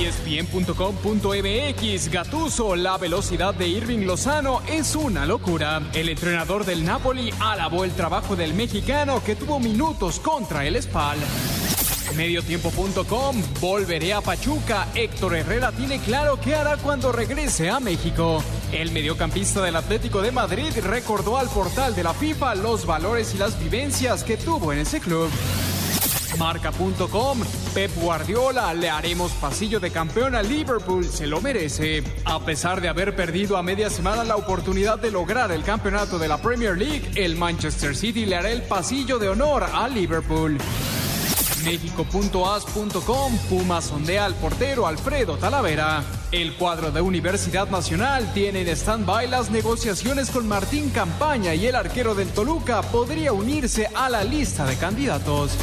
ESPN.com.mx Gatuso, la velocidad de Irving Lozano es una locura. El entrenador del Napoli alabó el trabajo del mexicano que tuvo minutos contra el Spal. Mediotiempo.com Volveré a Pachuca. Héctor Herrera tiene claro qué hará cuando regrese a México. El mediocampista del Atlético de Madrid recordó al portal de la FIFA los valores y las vivencias que tuvo en ese club. Marca.com, Pep Guardiola, le haremos pasillo de campeón a Liverpool, se lo merece. A pesar de haber perdido a media semana la oportunidad de lograr el campeonato de la Premier League, el Manchester City le hará el pasillo de honor a Liverpool. México.as.com, Puma sondea al portero Alfredo Talavera. El cuadro de Universidad Nacional tiene en stand-by las negociaciones con Martín Campaña y el arquero del Toluca podría unirse a la lista de candidatos.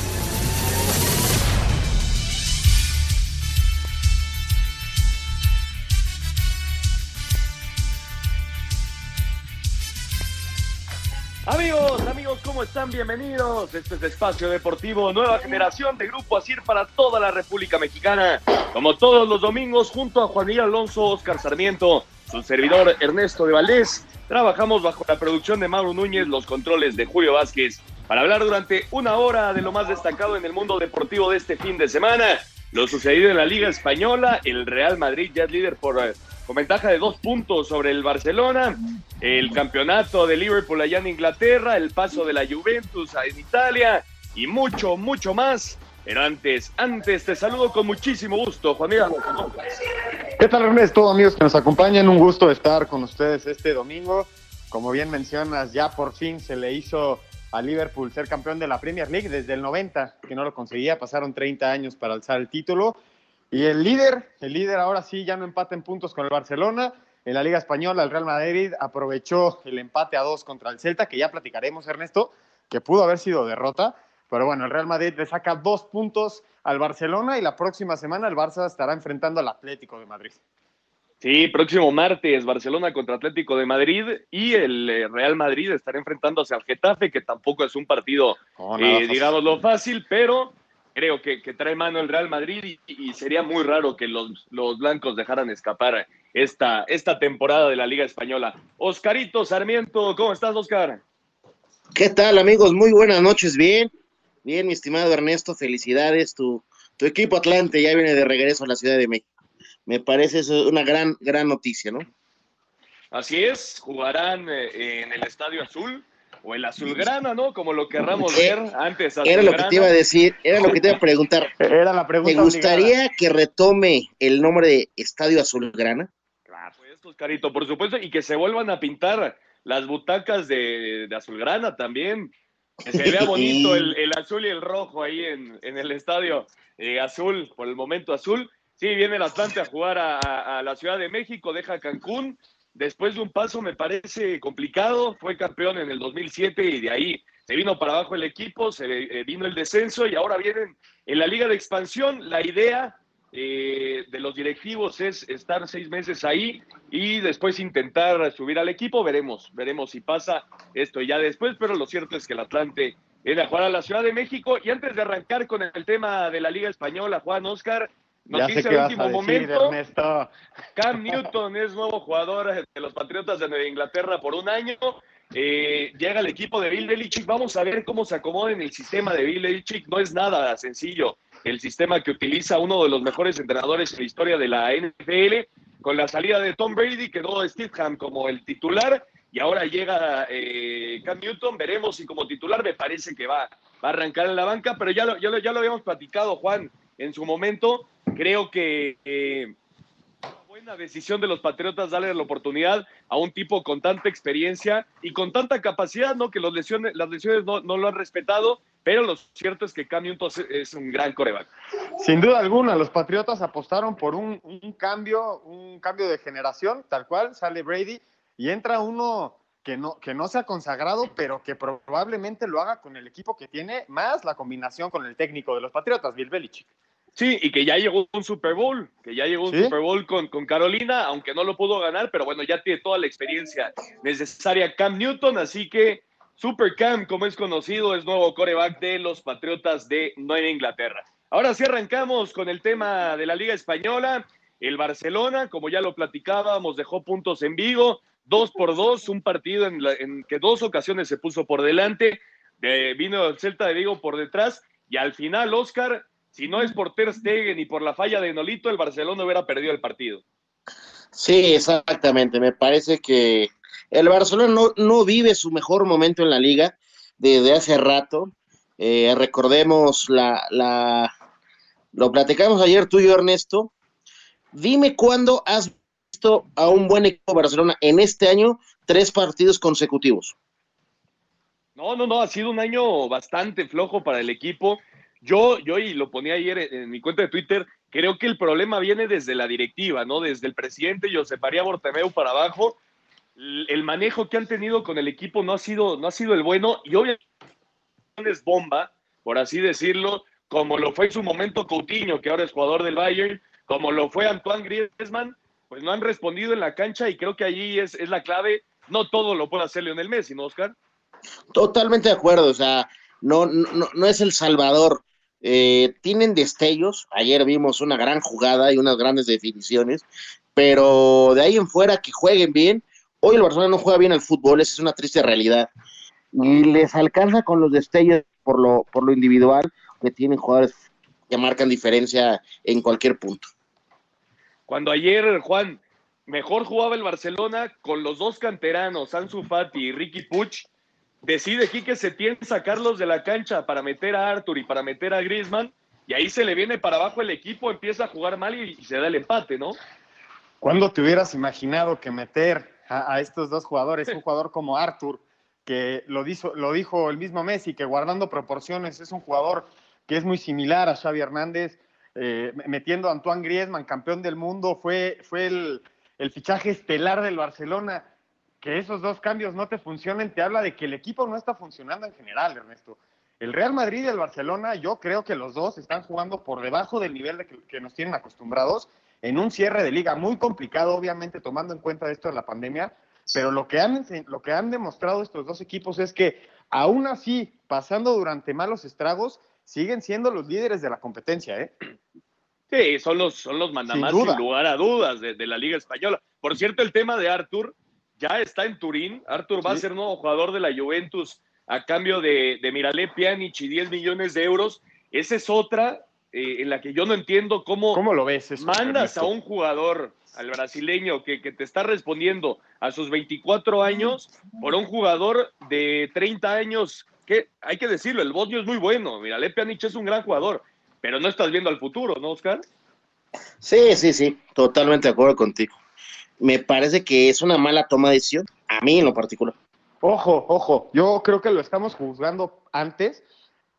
Amigos, amigos, ¿cómo están? Bienvenidos. Este es Espacio Deportivo, nueva generación de Grupo Asir para toda la República Mexicana. Como todos los domingos, junto a Juan Miguel Alonso, Oscar Sarmiento, su servidor Ernesto de Valdés, trabajamos bajo la producción de Mauro Núñez, los controles de Julio Vázquez, para hablar durante una hora de lo más destacado en el mundo deportivo de este fin de semana. Lo sucedido en la Liga Española, el Real Madrid ya líder por con ventaja de dos puntos sobre el Barcelona, el campeonato de Liverpool allá en Inglaterra, el paso de la Juventus en Italia y mucho, mucho más. Pero antes, antes te saludo con muchísimo gusto, Juan Miguel. ¿Qué tal, Ernesto? Amigos que nos acompañan, un gusto estar con ustedes este domingo. Como bien mencionas, ya por fin se le hizo a Liverpool ser campeón de la Premier League desde el 90, que no lo conseguía, pasaron 30 años para alzar el título. Y el líder, el líder ahora sí ya no empata en puntos con el Barcelona. En la Liga Española, el Real Madrid aprovechó el empate a dos contra el Celta, que ya platicaremos, Ernesto, que pudo haber sido derrota. Pero bueno, el Real Madrid le saca dos puntos al Barcelona y la próxima semana el Barça estará enfrentando al Atlético de Madrid. Sí, próximo martes, Barcelona contra Atlético de Madrid y el eh, Real Madrid estará enfrentándose al Getafe, que tampoco es un partido, Oh, eh, fácil. digamos, lo fácil, pero creo que, que trae mano el Real Madrid y, y sería muy raro que los, los blancos dejaran escapar esta, esta temporada de la Liga Española. Oscarito Sarmiento, ¿cómo estás, Oscar? ¿Qué tal, amigos? Muy buenas noches. Bien, bien, mi estimado Ernesto, felicidades. Tu, tu equipo Atlante ya viene de regreso a la Ciudad de México. Me parece eso una gran, gran noticia, ¿no? Así es, jugarán eh, en el Estadio Azul o el Azulgrana, ¿no? Como lo querramos Eh, ver antes. Era lo que te iba a decir, era lo que te iba a preguntar. Era la pregunta. ¿Te gustaría obligada. que retome el nombre de Estadio Azulgrana? Claro, pues, Oscarito, por supuesto, y que se vuelvan a pintar las butacas de, de azulgrana también. Que se vea bonito el, el azul y el rojo ahí en, en el estadio eh, azul, por el momento azul. Sí, viene el Atlante a jugar a, a- a la Ciudad de México, deja Cancún. Después de un paso, me parece complicado, fue campeón en el 2007 y de ahí se vino para abajo el equipo, se eh, vino el descenso y ahora vienen en la Liga de Expansión. La idea eh, de los directivos es estar seis meses ahí y después intentar subir al equipo. Veremos, veremos si pasa esto ya después, pero lo cierto es que el Atlante viene a jugar a la Ciudad de México. Y antes de arrancar con el tema de la Liga Española, Juan Oscar, noticia de último decir, momento. Ernesto. Cam Newton es nuevo jugador de los Patriotas de Nueva Inglaterra por un año. Eh, llega el equipo de Bill Belichick. Vamos a ver cómo se acomoda en el sistema de Bill Belichick. No es nada sencillo el sistema que utiliza uno de los mejores entrenadores en la historia de la NFL. Con la salida de Tom Brady quedó Steve como el titular y ahora llega eh, Cam Newton, veremos si como titular me parece que va, va a arrancar en la banca, pero ya lo, ya lo, ya lo habíamos platicado, Juan, en su momento, creo que eh, buena decisión de los Patriotas darle la oportunidad a un tipo con tanta experiencia y con tanta capacidad, ¿no? Que lesiones, las lesiones no, lo han respetado, pero lo cierto es que Cam Newton es un gran coreback. Sin duda alguna, los Patriotas apostaron por un, un cambio, un cambio de generación, tal cual, sale Brady y entra uno que no, que no se ha consagrado, pero que probablemente lo haga con el equipo que tiene, más la combinación con el técnico de los Patriotas, Bill Belichick. Sí, y que ya llegó un Super Bowl, que ya llegó un ¿Sí? Super Bowl con, con Carolina, aunque no lo pudo ganar, pero bueno, ya tiene toda la experiencia necesaria Cam Newton, así que Super Cam, como es conocido, es nuevo coreback de los Patriotas de Nueva Inglaterra. Ahora sí arrancamos con el tema de la Liga Española. El Barcelona, como ya lo platicábamos, dejó puntos en Vigo, dos por dos, un partido en, la- en que dos ocasiones se puso por delante, vino el Celta de Vigo por detrás, y al final, Oscar, si no es por Ter Stegen y por la falla de Nolito, el Barcelona hubiera perdido el partido. Sí, exactamente. Me parece que el Barcelona no, no vive su mejor momento en la liga desde hace rato. Eh, recordemos la, la lo platicamos ayer tú y yo, Ernesto. Dime cuándo has visto a un buen equipo de Barcelona en este año tres partidos consecutivos. No, no, no, ha sido un año bastante flojo para el equipo. Yo, yo y lo ponía ayer en, mi cuenta de Twitter, creo que el problema viene desde la directiva, ¿no? Desde el presidente Josep María Bortomeu para abajo. El, el manejo que han tenido con el equipo no ha sido, no ha sido el bueno y obviamente es bomba, por así decirlo, como lo fue en su momento Coutinho, que ahora es jugador del Bayern, como lo fue Antoine Griezmann, pues no han respondido en la cancha y creo que allí es, es la clave. No todo lo puede hacer Lionel Messi, ¿no, Oscar? Totalmente de acuerdo, o sea, no, no, no es el Salvador. Eh, tienen destellos, ayer vimos una gran jugada y unas grandes definiciones, pero de ahí en fuera que jueguen bien, hoy el Barcelona no juega bien al fútbol, esa es una triste realidad. Y les alcanza con los destellos por lo, por lo individual, que tienen jugadores que marcan diferencia en cualquier punto. Cuando ayer, Juan, mejor jugaba el Barcelona con los dos canteranos, Ansu Fati y Ricky Puch, decide Quique Setién sacarlos de la cancha para meter a Arthur y para meter a Griezmann, y ahí se le viene para abajo el equipo, empieza a jugar mal y, y se da el empate, ¿no? ¿Cuándo te hubieras imaginado que meter a, a estos dos jugadores, un jugador como Arthur, que lo, dijo, lo dijo el mismo Messi, que guardando proporciones es un jugador que es muy similar a Xavi Hernández, eh, metiendo a Antoine Griezmann, campeón del mundo, fue, fue el, el fichaje estelar del Barcelona. Que esos dos cambios no te funcionen, te habla de que el equipo no está funcionando en general, Ernesto. El Real Madrid y el Barcelona, yo creo que los dos están jugando por debajo del nivel de que, que nos tienen acostumbrados en un cierre de liga muy complicado, obviamente tomando en cuenta esto de la pandemia, pero lo que han, lo que han demostrado estos dos equipos es que aún así, pasando durante malos estragos, siguen siendo los líderes de la competencia, ¿eh? Sí, son los, son los mandamás Sin sin, lugar a dudas de, de la Liga Española. Por cierto, el tema de Arthur ya está en Turín. Arthur va a ser nuevo jugador de la Juventus a cambio de, de Miralé Pjanic y 10 millones de euros. Esa es otra eh, en la que yo no entiendo cómo, ¿Cómo lo ves? eso, mandas a un jugador, al brasileño, que, que te está respondiendo a sus 24 años por un jugador de 30 años, que hay que decirlo, el bosnio es muy bueno. Miralé Pjanic es un gran jugador, pero no estás viendo al futuro, ¿no, Oscar? Sí, sí, sí, totalmente de acuerdo contigo. Me parece que es una mala toma de decisión, a mí en lo particular. Ojo, ojo, yo creo que lo estamos juzgando antes.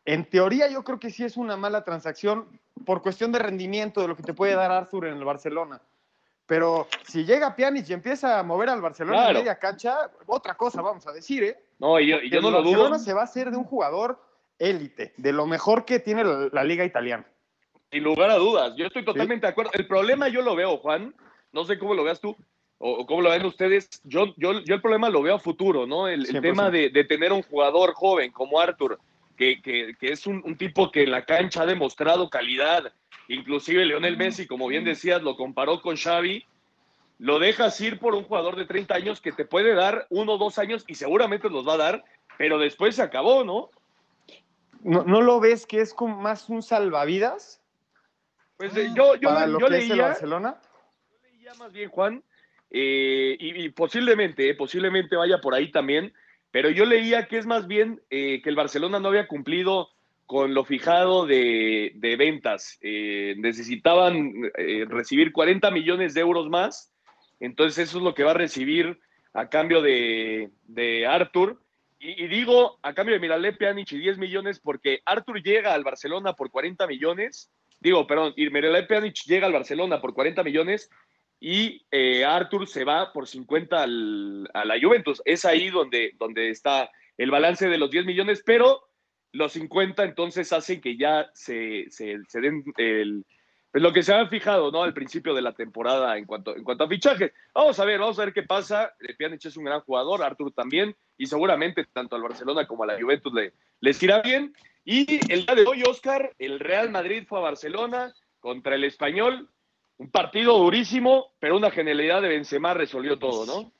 En teoría yo creo que sí es una mala transacción por cuestión de rendimiento de lo que te puede dar Arthur en el Barcelona. Pero si llega Pjanic y empieza a mover al Barcelona Claro. en media cancha, otra cosa vamos a decir, ¿eh? No, y yo, y yo no lo Barcelona dudo, se va a hacer de un jugador élite, de lo mejor que tiene la, la liga italiana. sin lugar a dudas. Yo estoy totalmente de acuerdo. El problema yo lo veo, Juan, no sé cómo lo veas tú o, cómo lo ven ustedes. Yo, yo, yo el problema lo veo a futuro, ¿no? El, el 100%. tema de, de tener un jugador joven como Arthur, que, que, que es un, un tipo que en la cancha ha demostrado calidad. Inclusive Leonel Messi, como bien decías, lo comparó con Xavi. Lo dejas ir por un jugador de 30 años que te puede dar uno o dos años y seguramente los va a dar, pero después se acabó, ¿no? ¿No, no lo ves que es como más un salvavidas Pues eh, yo, yo, para lo yo que es el leía, Barcelona? leía más bien, Juan, eh, y, posiblemente, eh, posiblemente vaya por ahí también, pero yo leía que es más bien eh, que el Barcelona no había cumplido con lo fijado de, ventas. necesitaban recibir 40 millones de euros más, entonces eso es lo que va a recibir a cambio de, de Arthur. Y, digo, a cambio de Miralé Pjanic y 10 millones, porque Arthur llega al Barcelona por 40 millones. Digo, perdón, y Miralé Pjanic llega al Barcelona por 40 millones y eh, Arthur se va por 50 al, a la Juventus. Es ahí donde, donde está el balance de los 10 millones, pero los 50 entonces hacen que ya se, se, den el, pues lo que se han fijado ¿no? al principio de la temporada en cuanto, en cuanto a fichajes. Vamos a ver, vamos a ver qué pasa. Pjanic es un gran jugador, Arthur también, y seguramente tanto al Barcelona como a la Juventus le, les irá bien. Y el día de hoy, Oscar, el Real Madrid fue a Barcelona contra el Español un partido durísimo, pero una genialidad de Benzema resolvió todo, ¿no?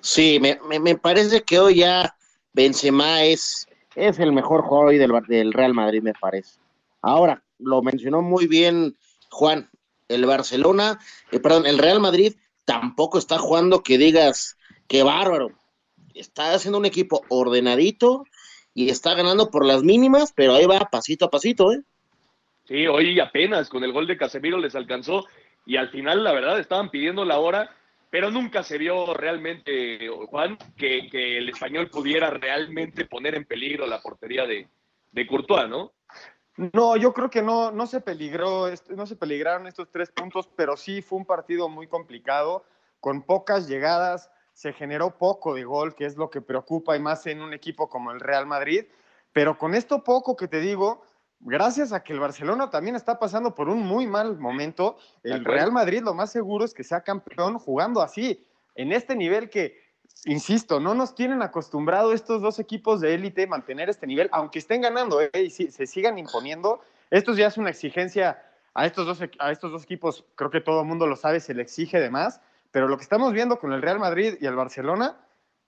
Sí, me, parece que hoy ya Benzema es, es el mejor jugador hoy del, del Real Madrid, me parece. Ahora, lo mencionó muy bien Juan, el Barcelona, eh, perdón, el Real Madrid tampoco está jugando que digas que bárbaro. Está haciendo un equipo ordenadito y está ganando por las mínimas, pero ahí va pasito a pasito, ¿eh? Sí, hoy apenas con el gol de Casemiro les alcanzó y al final, la verdad, estaban pidiendo la hora, pero nunca se vio realmente, Juan, que, el español pudiera realmente poner en peligro la portería de, de Courtois, ¿no? No, yo creo que no, no se peligró, no se peligraron estos tres puntos, pero sí fue un partido muy complicado, con pocas llegadas, se generó poco de gol, que es lo que preocupa y más en un equipo como el Real Madrid. Pero con esto poco que te digo, gracias a que el Barcelona también está pasando por un muy mal momento, el Real Madrid lo más seguro es que sea campeón jugando así, en este nivel que, insisto, no nos tienen acostumbrado estos dos equipos de élite mantener este nivel, aunque estén ganando ¿eh? y se sigan imponiendo. Esto ya es una exigencia a estos dos, a estos dos equipos, creo que todo el mundo lo sabe, se le exige de más, pero lo que estamos viendo con el Real Madrid y el Barcelona,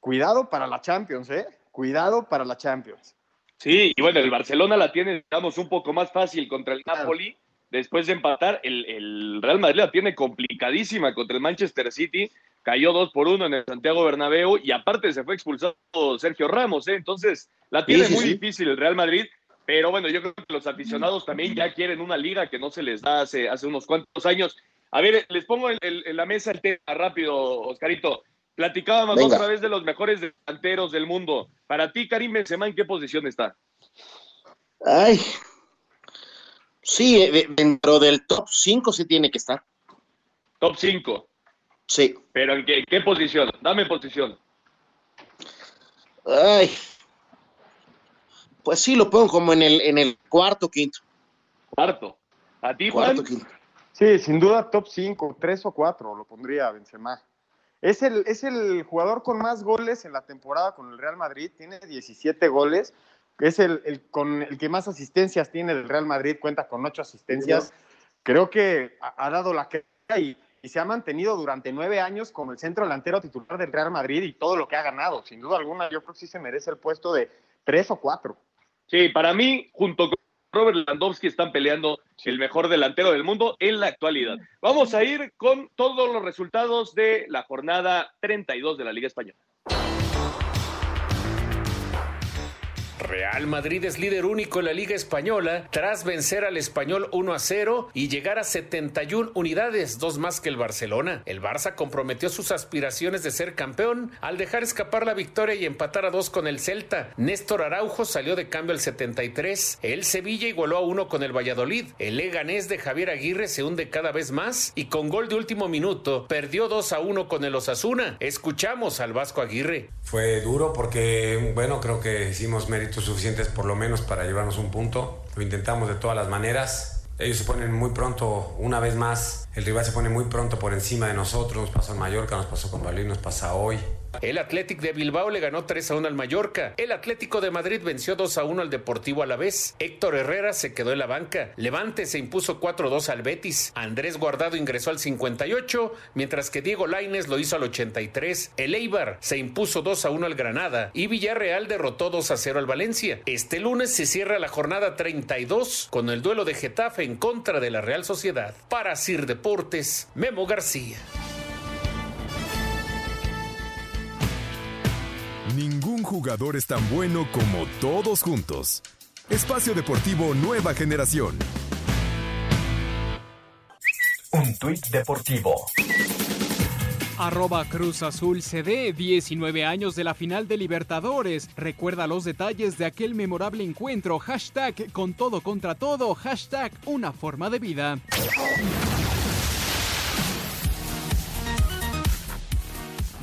cuidado para la Champions, ¿eh? Cuidado para la Champions. Sí, y bueno, el Barcelona la tiene, digamos, un poco más fácil contra el Napoli. Después de empatar, el, Real Madrid la tiene complicadísima contra el Manchester City. Cayó dos por uno en el Santiago Bernabéu y aparte se fue expulsado Sergio Ramos. ¿eh? Entonces, la tiene muy difícil el Real Madrid. Pero bueno, yo creo que los aficionados también ya quieren una liga que no se les da hace, hace unos cuantos años. A ver, les pongo en, en la mesa el tema rápido, Oscarito. Platicábamos otra vez de los mejores delanteros del mundo. Para ti, Karim Benzema, ¿en qué posición está? Ay, sí, eh, dentro del top 5 sí tiene que estar. Top 5. Sí. ¿Pero en qué, posición? Dame posición. Ay, pues sí, lo pongo como en el, en el cuarto, quinto. Cuarto. ¿A ti, Juan? Cuarto, quinto. Sí, sin duda top 5, 3 o 4 lo pondría Benzema. Es el, es el jugador con más goles en la temporada con el Real Madrid, tiene 17 goles. Es el, con el que más asistencias tiene el Real Madrid, cuenta con 8 asistencias. Creo que ha, dado la que y, y se ha mantenido durante nueve años como el centro delantero titular del Real Madrid y todo lo que ha ganado. Sin duda alguna, yo creo que sí se merece el puesto de tres o cuatro. Sí, para mí, junto con Robert Landowski están peleando el mejor delantero del mundo en la actualidad. Vamos a ir con todos los resultados de la jornada 32 de la Liga Española. Real Madrid es líder único en la Liga Española tras vencer al Español 1 a 0 y llegar a 71 unidades, dos más que el Barcelona. El Barça comprometió sus aspiraciones de ser campeón al dejar escapar la victoria y empatar a dos con el Celta. Néstor Araujo salió de cambio al 73. El Sevilla igualó a uno con el Valladolid. El Leganés de Javier Aguirre se hunde cada vez más y con gol de último minuto perdió 2 a 1 con el Osasuna. Escuchamos al Vasco Aguirre. Fue duro porque, bueno, creo que hicimos méritos suficientes por lo menos para llevarnos un punto. Lo intentamos de todas las maneras. Ellos se ponen muy pronto, una vez más, el rival se pone muy pronto por encima de nosotros. Nos pasó en Mallorca, nos pasó con Berlín, nos pasa hoy. El Athletic de Bilbao le ganó 3 a 1 al Mallorca. El Atlético de Madrid venció 2 a 1 al Deportivo Alavés. Héctor Herrera se quedó en la banca. Levante se impuso 4 a 2 al Betis. Andrés Guardado ingresó al 58, mientras que Diego Laines lo hizo al 83. El Eibar se impuso 2 a 1 al Granada y Villarreal derrotó 2 a 0 al Valencia. Este lunes se cierra la jornada 32 con el duelo de Getafe en contra de la Real Sociedad. Para Sir Deportes, Memo García. Jugador es tan bueno como todos juntos. Espacio Deportivo Nueva Generación. Un tuit deportivo. Arroba Cruz Azul CD, 19 años de la final de Libertadores. Recuerda los detalles de aquel memorable encuentro. Hashtag con todo contra todo. Hashtag una forma de vida.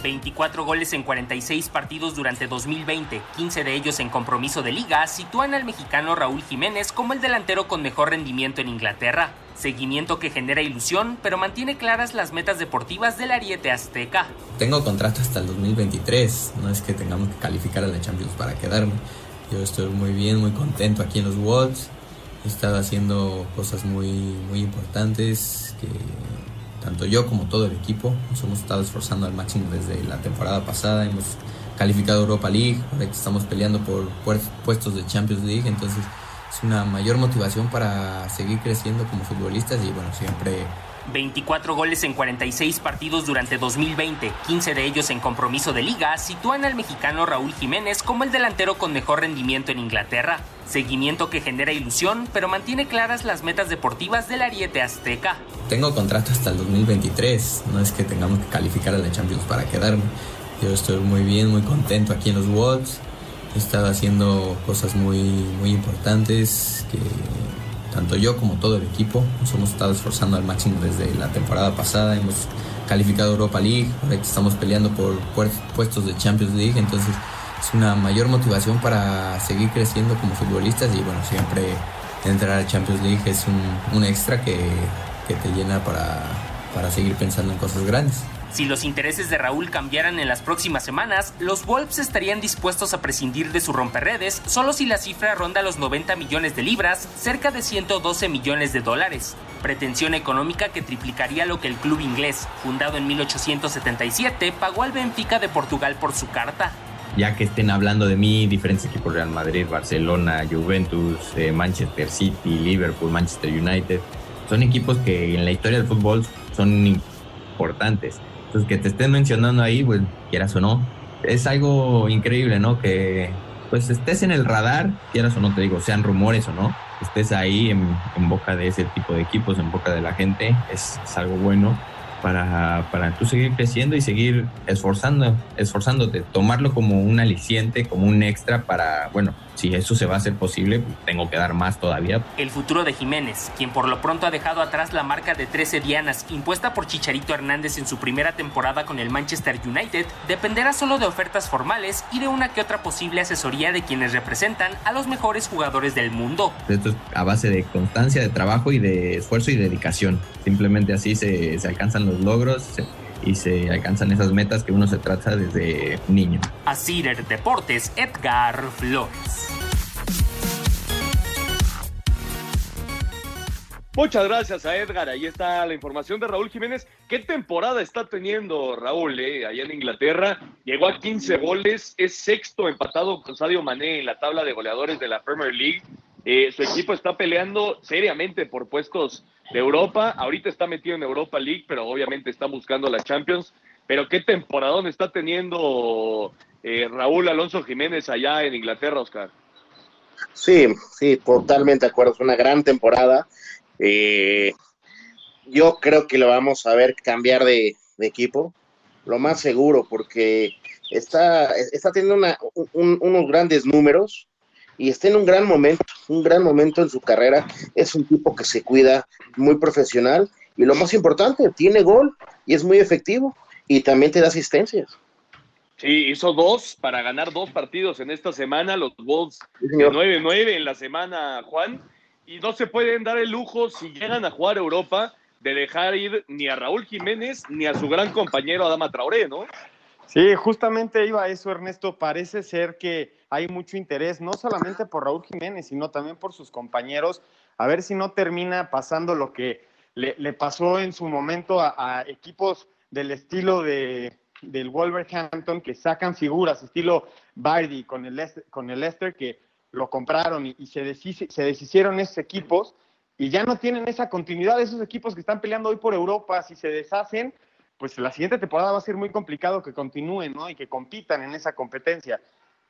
24 goles en 46 partidos durante 2020, 15 de ellos en compromiso de liga, sitúan al mexicano Raúl Jiménez como el delantero con mejor rendimiento en Inglaterra. Seguimiento que genera ilusión, pero mantiene claras las metas deportivas del Ariete Azteca. Tengo contrato hasta el 2023, no es que tengamos que calificar a la Champions para quedarme. Yo estoy muy bien, muy contento aquí en los Wolves. He estado haciendo cosas muy, muy importantes que tanto yo como todo el equipo nos hemos estado esforzando al máximo desde la temporada pasada. Hemos calificado Europa League, ahora estamos peleando por puestos de Champions League, entonces es una mayor motivación para seguir creciendo como futbolistas y bueno, siempre 24 goles en 46 partidos durante 2020, 15 de ellos en compromiso de liga, sitúan al mexicano Raúl Jiménez como el delantero con mejor rendimiento en Inglaterra. Seguimiento que genera ilusión, pero mantiene claras las metas deportivas del Ariete Azteca. Tengo contrato hasta el 2023, no es que tengamos que calificar a la Champions para quedarme. Yo estoy muy bien, muy contento aquí en los Wolves. He estado haciendo cosas muy, muy importantes que tanto yo como todo el equipo nos hemos estado esforzando al máximo desde la temporada pasada. Hemos calificado Europa League, estamos peleando por puestos de Champions League, entonces es una mayor motivación para seguir creciendo como futbolistas y bueno, siempre entrar a Champions League es un, un extra que, que, te llena para, para seguir pensando en cosas grandes. Si los intereses de Raúl cambiaran en las próximas semanas, los Wolves estarían dispuestos a prescindir de su romperredes solo si la cifra ronda los 90 millones de libras, cerca de 112 millones de dólares. Pretensión económica que triplicaría lo que el club inglés, fundado en 1877, pagó al Benfica de Portugal por su carta ya que estén hablando de mí diferentes equipos Real Madrid, Barcelona, Juventus, eh, Manchester City, Liverpool, Manchester United, son equipos que en la historia del fútbol son importantes. Entonces, que te estén mencionando ahí, pues quieras o no, es algo increíble, ¿no? Que pues estés en el radar, quieras o no te digo, sean rumores o no, estés ahí en, boca de ese tipo de equipos, en boca de la gente, es, es algo bueno para, para tú seguir creciendo y seguir esforzando, esforzándote, tomarlo como un aliciente, como un extra para, bueno, si eso se va a hacer posible, tengo que dar más todavía. El futuro de Jiménez, quien por lo pronto ha dejado atrás la marca de 13 dianas impuesta por Chicharito Hernández en su primera temporada con el Manchester United, dependerá solo de ofertas formales y de una que otra posible asesoría de quienes representan a los mejores jugadores del mundo. Esto es a base de constancia, de trabajo y de esfuerzo y dedicación. Simplemente así se, se alcanzan los logros y se alcanzan esas metas que uno se trata desde niño. A Deportes, Edgar Flores. Muchas gracias a Edgar. Ahí está la información de Raúl Jiménez. ¿Qué temporada está teniendo Raúl eh? allá en Inglaterra? Llegó a 15 goles, es sexto empatado con Sadio Mané en la tabla de goleadores de la Premier League. Eh, su equipo está peleando seriamente por puestos de Europa. Ahorita está metido en Europa League, pero obviamente está buscando la Champions. Pero qué temporadón está teniendo eh, Raúl Alonso Jiménez allá en Inglaterra, Oscar. Sí, sí, totalmente de acuerdo. Es una gran temporada. Eh, yo creo que lo vamos a ver cambiar de, equipo, lo más seguro, porque está, está teniendo unos grandes números y está en un gran momento, un gran momento en su carrera. Es un tipo que se cuida, muy profesional y lo más importante, tiene gol y es muy efectivo y también te da asistencias. Sí, hizo dos para ganar dos partidos en esta semana, los Wolves de 9-9 en la semana, Juan, y no se pueden dar el lujo si llegan a jugar Europa de dejar ir ni a Raúl Jiménez ni a su gran compañero Adama Traoré, ¿no? Sí, justamente iba a eso, Ernesto. Parece ser que hay mucho interés, no solamente por Raúl Jiménez, sino también por sus compañeros, a ver si no termina pasando lo que le, pasó en su momento a, equipos del estilo de, del Wolverhampton que sacan figuras, estilo Bardi con el, con el Leicester, que lo compraron y, se, se deshicieron esos equipos y ya no tienen esa continuidad de esos equipos que están peleando hoy por Europa, si se deshacen, pues la siguiente temporada va a ser muy complicado que continúen, ¿no? Y que compitan en esa competencia.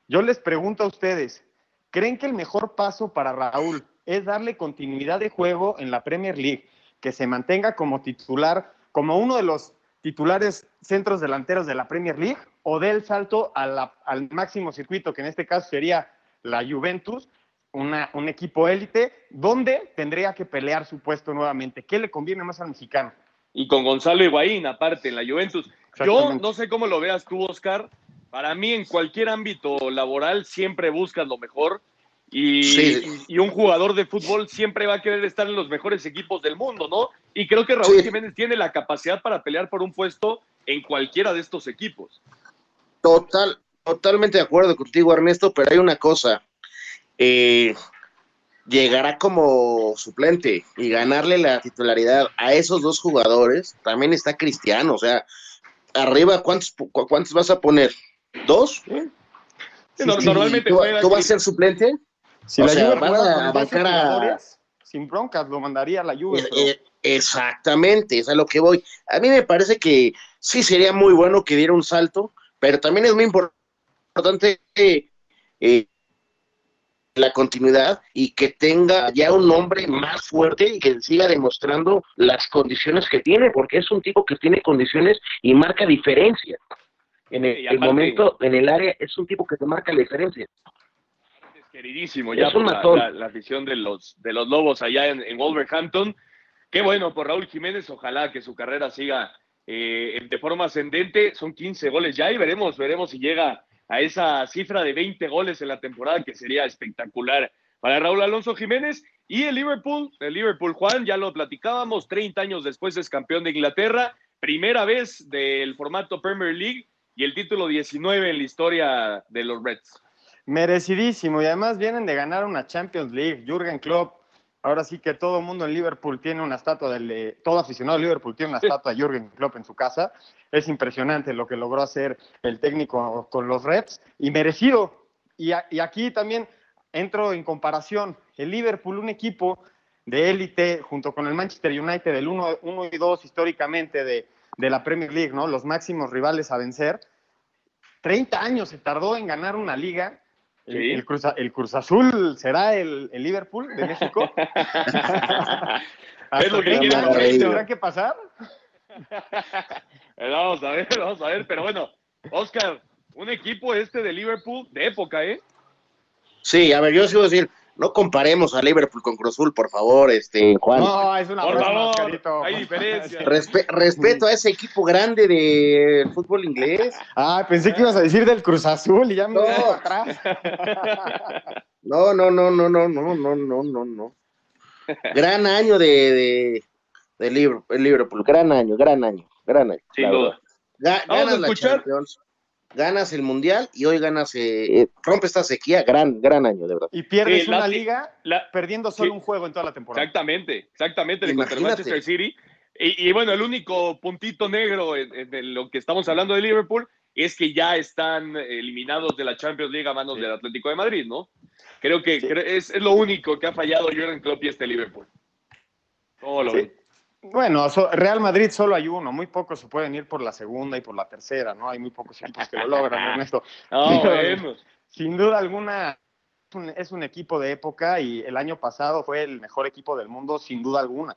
Yo les pregunto a ustedes, ¿creen que el mejor paso para Raúl es darle continuidad de juego en la Premier League, que se mantenga como titular, como uno de los titulares centros delanteros de la Premier League, o dé el salto al máximo circuito, que en este caso sería la Juventus, un equipo élite, donde tendría que pelear su puesto nuevamente? ¿Qué le conviene más al mexicano? Y con Gonzalo Higuaín, aparte, en la Juventus. Yo no sé cómo lo veas tú, Oscar. Para mí, en cualquier ámbito laboral, siempre buscas lo mejor. Y, Sí. y un jugador de fútbol siempre va a querer estar en los mejores equipos del mundo, ¿no? Y creo que Raúl Sí. Jiménez tiene la capacidad para pelear por un puesto en cualquiera de estos equipos. Total, totalmente de acuerdo contigo, Ernesto, pero hay una cosa. eh, llegará como suplente y ganarle la titularidad a esos dos jugadores, también está Cristiano, o sea, arriba, ¿cuántos, cu- cuántos vas a poner? ¿Dos? Sí, no- normalmente ¿Tú, juega tú vas a ser suplente? Si O la sea, Juve van juega a con 12 bancar a- jugadores, sin broncas, lo mandaría a la Juve. Eh, pero- eh, exactamente, es a lo que voy. A mí me parece que sí sería muy bueno que diera un salto, pero también es muy importante eh, eh, la continuidad y que tenga ya un nombre más fuerte y que siga demostrando las condiciones que tiene, porque es un tipo que tiene condiciones y marca diferencia. En el, momento, en el área, es un tipo que te marca la diferencia. Es queridísimo ya Es un la- la afición de los, de los Lobos allá en, en Wolverhampton. Qué bueno por Raúl Jiménez, ojalá que su carrera siga eh, de forma ascendente. Son 15 goles ya y veremos, veremos si llega a esa cifra de 20 goles en la temporada, que sería espectacular para Raúl Alonso Jiménez. Y el Liverpool, el Liverpool, Juan, ya lo platicábamos, 30 años después es campeón de Inglaterra, primera vez del formato Premier League y el título 19 en la historia de los Reds. Merecidísimo, y además vienen de ganar una Champions League. Jürgen Klopp, ahora sí que todo el mundo en Liverpool tiene una estatua del, eh, todo aficionado de Liverpool tiene una estatua de Jürgen Klopp en su casa. Es impresionante lo que logró hacer el técnico con los Reds y merecido. Y, a- y aquí también entro en comparación. El Liverpool, un equipo de élite junto con el Manchester United, el 1 y 2 históricamente de, de la Premier League, ¿no? Los máximos rivales a vencer. 30 años se tardó en ganar una liga. El, Sí. el Cruz, el Cruz Azul será el, el Liverpool de México. Es lo que ¿Hasta quieren cuándo ellos. tendrá que pasar? Eh, Vamos a ver, vamos a ver. Pero bueno, Oscar, un equipo este de Liverpool de época, ¿eh? Sí, a ver, yo sigo a decir, no comparemos a Liverpool con Cruz Azul, por favor, este, Juan. No, es una Por broma, favor, hay diferencia. Respe- respeto a ese equipo grande del fútbol inglés. Ah, pensé que ibas a decir del Cruz Azul y ya me No. atrás. No, no, no, no, no, no, no, no, no, no. Gran año de, de, de Liverpool, el Liverpool, gran año, gran año, gran año. Sin duda. Ga- Vamos a escuchar. Champions, ganas el Mundial y hoy ganas, eh, rompe esta sequía, gran, gran año, de verdad. Y pierdes Sí, una liga la- perdiendo solo Sí. un juego en toda la temporada. Exactamente, exactamente, de contra. Manchester City. Y, y bueno, el único puntito negro en, lo que estamos hablando de Liverpool es que ya están eliminados de la Champions League a manos del Atlético de Madrid, ¿no? Creo que es, es lo único que ha fallado Jurgen Klopp y este Liverpool. ¿Cómo lo Sí. ven? Bueno, Real Madrid solo hay uno, muy pocos se pueden ir por la segunda y por la tercera, ¿no? Hay muy pocos equipos que lo logran, Ernesto. No. Sin duda alguna, es un, equipo de época y el año pasado fue el mejor equipo del mundo, sin duda alguna.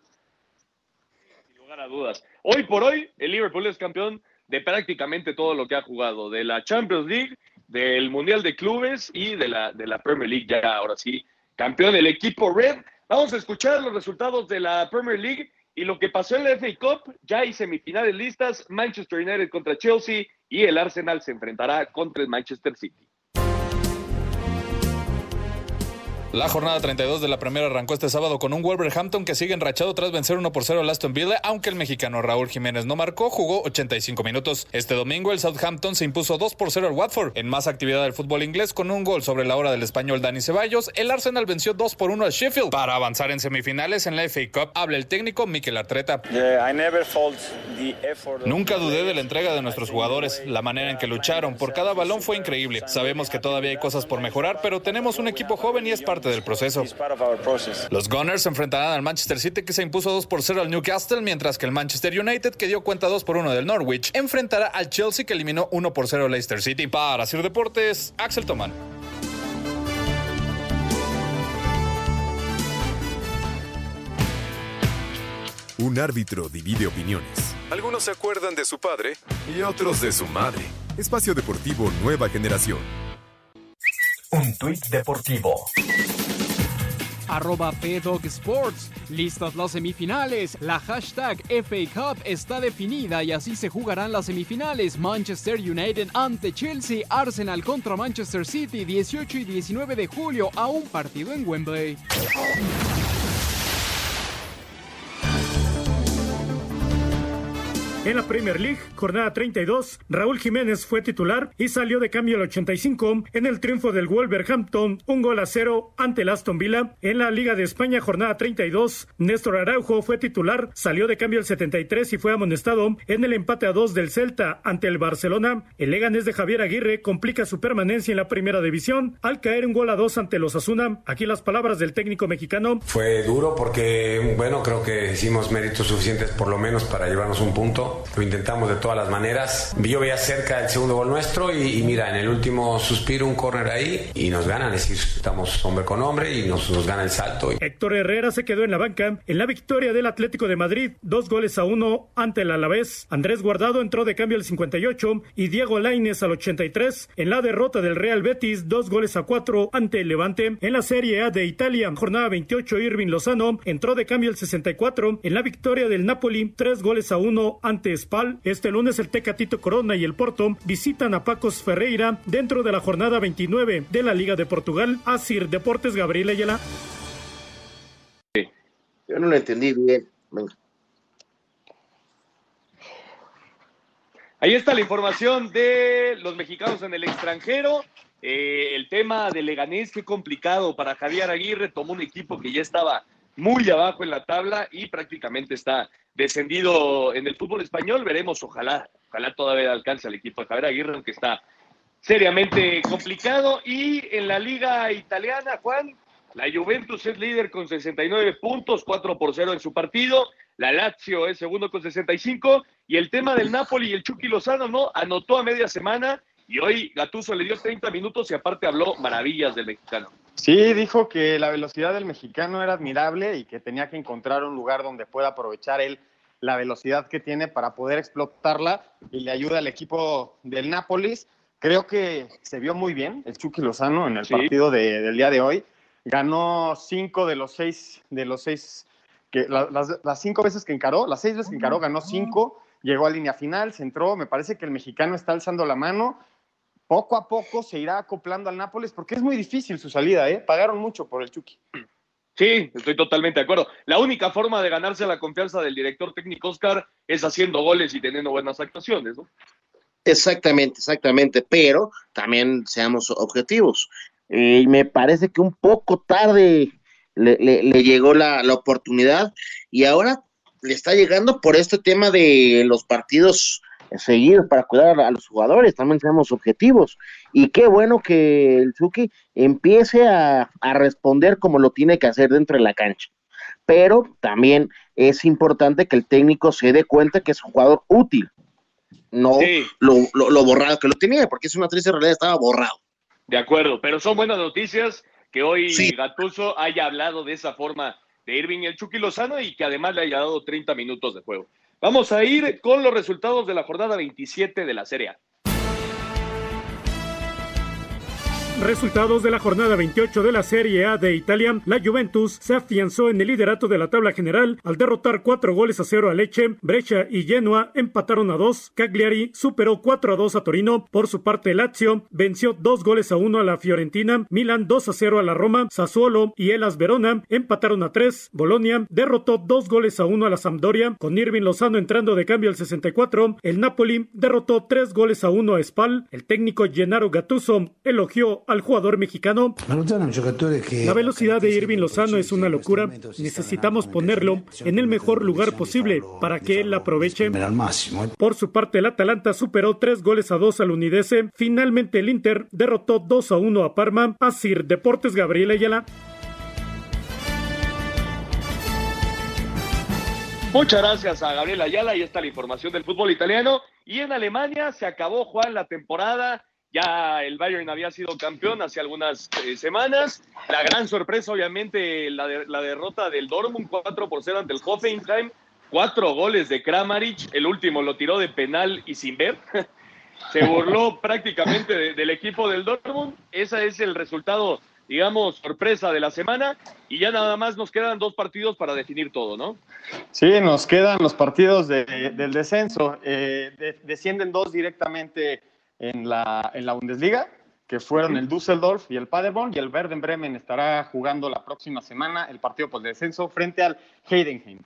sin lugar a dudas. Hoy por hoy, el Liverpool es campeón de prácticamente todo lo que ha jugado, de la Champions League, del Mundial de Clubes y de la, de la Premier League, ya ahora sí, campeón el equipo Red. Vamos a escuchar los resultados de la Premier League y lo que pasó en la FA Cup. Ya hay semifinales listas, Manchester United contra Chelsea y el Arsenal se enfrentará contra el Manchester City. La jornada 32 de la primera arrancó este sábado con un Wolverhampton que sigue enrachado tras vencer 1 por 0 al Aston Villa, aunque el mexicano Raúl Jiménez no marcó, jugó 85 minutos. Este domingo el Southampton se impuso 2 por 0 al Watford. En más actividad del fútbol inglés con un gol sobre la hora del español Dani Ceballos, el Arsenal venció 2 por 1 al Sheffield. Para avanzar en semifinales en la FA Cup, habla el técnico Mikel Arteta. Nunca dudé de la entrega de nuestros jugadores, la manera en que lucharon por cada balón fue increíble. Sabemos que todavía hay cosas por mejorar, pero tenemos un equipo joven y es parte parte del proceso. Los Gunners enfrentarán al Manchester City que se impuso 2 por 0 al Newcastle, mientras que el Manchester United, que dio cuenta 2 por 1 del Norwich, enfrentará al Chelsea que eliminó 1 por 0 al Leicester City. Para Sir Deportes, Axel Toman. Un árbitro divide opiniones. Algunos se acuerdan de su padre y otros de su madre. Espacio Deportivo Nueva Generación. Un tuit deportivo. Arroba PDog Sports. Listas las semifinales. La hashtag FA Cup está definida y así se jugarán las semifinales. Manchester United ante Chelsea. Arsenal contra Manchester City. 18 y 19 de julio a un partido en Wembley. En la Premier League, jornada 32, Raúl Jiménez fue titular y salió de cambio al 85 en el triunfo del Wolverhampton, un gol a cero ante el Aston Villa. En la Liga de España, jornada 32, Néstor Araujo fue titular, salió de cambio al 73 y fue amonestado en el empate a dos del Celta ante el Barcelona. El Leganés de Javier Aguirre complica su permanencia en la primera división al caer un gol a dos ante los Asuna. Aquí las palabras del técnico mexicano. Fue duro porque, bueno, creo que hicimos méritos suficientes por lo menos para llevarnos un punto. Lo intentamos de todas las maneras. Yo veía cerca el segundo gol nuestro y, mira, en el último suspiro un córner ahí y nos ganan. Es decir, estamos hombre con hombre y nos, nos gana el salto. Héctor Herrera se quedó en la banca en la victoria del Atlético de Madrid, dos goles a uno ante el Alavés. Andrés Guardado entró de cambio al 58 y Diego Laines al 83. En la derrota del Real Betis, dos goles a cuatro ante el Levante. En la Serie A de Italia, jornada 28, Irving Lozano entró de cambio al 64. En la victoria del Napoli, tres goles a uno ante Spal. Este lunes el Tecatito Corona y el Porto visitan a Pacos Ferreira dentro de la jornada 29 de la Liga de Portugal. Asir Deportes Gabriel Ayala. Yo no lo entendí bien. Venga. Ahí está la información de los mexicanos en el extranjero. Eh, el tema de Leganés, qué complicado para Javier Aguirre. Tomó un equipo que ya estaba muy abajo en la tabla y prácticamente está descendido en el fútbol español. Veremos, ojalá, ojalá todavía alcance al equipo de Javier Aguirre, aunque está seriamente complicado. Y en la liga italiana, Juan, la Juventus es líder con 69 puntos, 4 por 0 en su partido. La Lazio es segundo con 65. Y el tema del Napoli y el Chucky Lozano, ¿no? Anotó a media semana y hoy Gatuso le dio 30 minutos y aparte habló maravillas del mexicano. Sí, dijo que la velocidad del mexicano era admirable y que tenía que encontrar un lugar donde pueda aprovechar él la velocidad que tiene para poder explotarla y le ayuda al equipo del Nápoles. Creo que se vio muy bien el Chucky Lozano en el Sí. partido de- del día de hoy. Ganó cinco de los seis, de los seis, que, la- las, las cinco veces que encaró, las seis veces que encaró, ganó cinco, llegó a línea final, se entró. Me parece que el mexicano está alzando la mano. Poco a poco se irá acoplando al Nápoles porque es muy difícil su salida, ¿eh? Pagaron mucho por el Chucky. Sí, estoy totalmente de acuerdo. La única forma de ganarse la confianza del director técnico Oscar es haciendo goles y teniendo buenas actuaciones, ¿no? Exactamente, exactamente, pero también seamos objetivos. Eh, y me parece que un poco tarde le, le- le llegó la, la oportunidad y ahora le está llegando por este tema de los partidos seguidos para cuidar a, los jugadores, también seamos objetivos. Y qué bueno que el Chucky empiece a, a responder como lo tiene que hacer dentro de la cancha. Pero también es importante que el técnico se dé cuenta que es un jugador útil no lo, lo- lo borrado que lo tenía, porque es una triste realidad, estaba borrado. De acuerdo, pero son buenas noticias que hoy Gatuso haya hablado de esa forma de Irving y el Chucky Lozano y que además le haya dado 30 minutos de juego. Vamos a ir con los resultados de la jornada 27 de la Serie A. Resultados de la jornada 28 de la Serie A de Italia. La Juventus se afianzó en el liderato de la tabla general al derrotar cuatro goles a cero a Leche. Brescia y Genoa empataron a dos. Cagliari superó 4 a 2 a Torino. Por su parte, Lazio venció dos goles a uno a la Fiorentina. Milan 2 a 0 a la Roma. Sassuolo y Elas Verona empataron a 3. Bolonia derrotó dos goles a uno a la Sampdoria. Con Irving Lozano entrando de cambio al 64. El Napoli derrotó tres goles a uno a Spal. El técnico Gennaro Gattuso elogió al jugador mexicano. La velocidad de Irving Lozano es una locura. Necesitamos ponerlo en el mejor lugar posible para que él la aproveche. Por su parte, el Atalanta superó tres goles a dos al Unidese. Finalmente, el Inter derrotó 2 a 1 a Parma. Asir Deportes Gabriel Ayala. Muchas gracias a Gabriel Ayala. Ahí está la información del fútbol italiano. Y en Alemania se acabó, Juan, la temporada ya el Bayern había sido campeón hace algunas eh, semanas. La gran sorpresa, obviamente, la, de- la derrota del Dortmund 4 por 0 ante el Hoffenheim. Cuatro goles de Kramaric. El último lo tiró de penal y sin ver. Se burló prácticamente de- del equipo del Dortmund. Ese es el resultado, digamos, sorpresa de la semana. Y ya nada más nos quedan dos partidos para definir todo, ¿no? Sí, nos quedan los partidos de- del descenso. Eh, de- descienden dos directamente en la, en la Bundesliga, que fueron el Düsseldorf y el Paderborn, y el Werder Bremen estará jugando la próxima semana el partido por descenso frente al Heidenheim.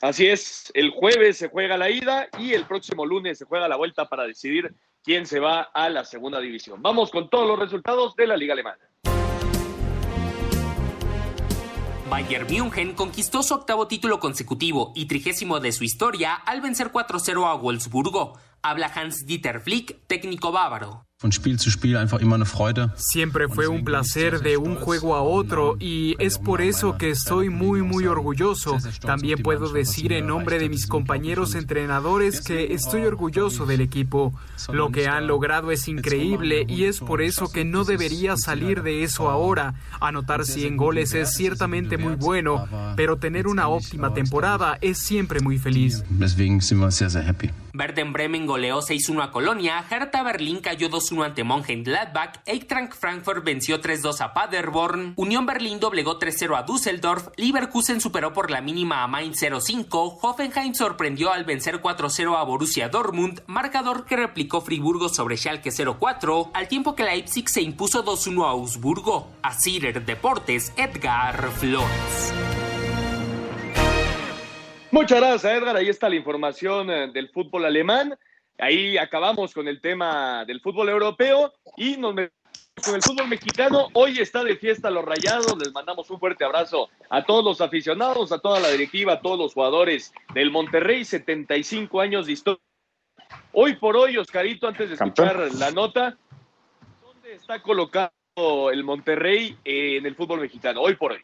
Así es, el jueves se juega la ida y el próximo lunes se juega la vuelta para decidir quién se va a la segunda división. Vamos con todos los resultados de la Liga Alemana. Bayern München conquistó su octavo título consecutivo y trigésimo de su historia al vencer 4-0 a Wolfsburgo. Habla Hans-Dieter Flick, técnico bávaro. Siempre fue un placer de un juego a otro y es por eso que estoy muy muy orgulloso. También puedo decir en nombre de mis compañeros entrenadores que estoy orgulloso del equipo. Lo que han logrado es increíble y es por eso que no debería salir de eso ahora. Anotar 100 goles es ciertamente muy bueno, pero tener una óptima temporada es siempre muy feliz. Werder Bremen goleó 6-1 a Colonia, Hertha Berlín cayó 2-1 ante Mönchengladbach, Eintracht Frankfurt venció 3-2 a Paderborn, Unión Berlín doblegó 3-0 a Düsseldorf, Leverkusen superó por la mínima a Mainz 0-5, Hoffenheim sorprendió al vencer 4-0 a Borussia Dortmund, marcador que replicó Friburgo sobre Schalke 0-4, al tiempo que Leipzig se impuso 2-1 a Augsburgo. A Cider Deportes, Edgar Flores. Muchas gracias, Edgar. Ahí está la información eh, del fútbol alemán. Ahí acabamos con el tema del fútbol europeo y nos metemos con el fútbol mexicano. Hoy está de fiesta los Rayados. Les mandamos un fuerte abrazo a todos los aficionados, a toda la directiva, a todos los jugadores del Monterrey. 75 años de historia. Hoy por hoy, Oscarito, antes de escuchar Campeón. la nota, ¿dónde está colocado el Monterrey en el fútbol mexicano? Hoy por hoy.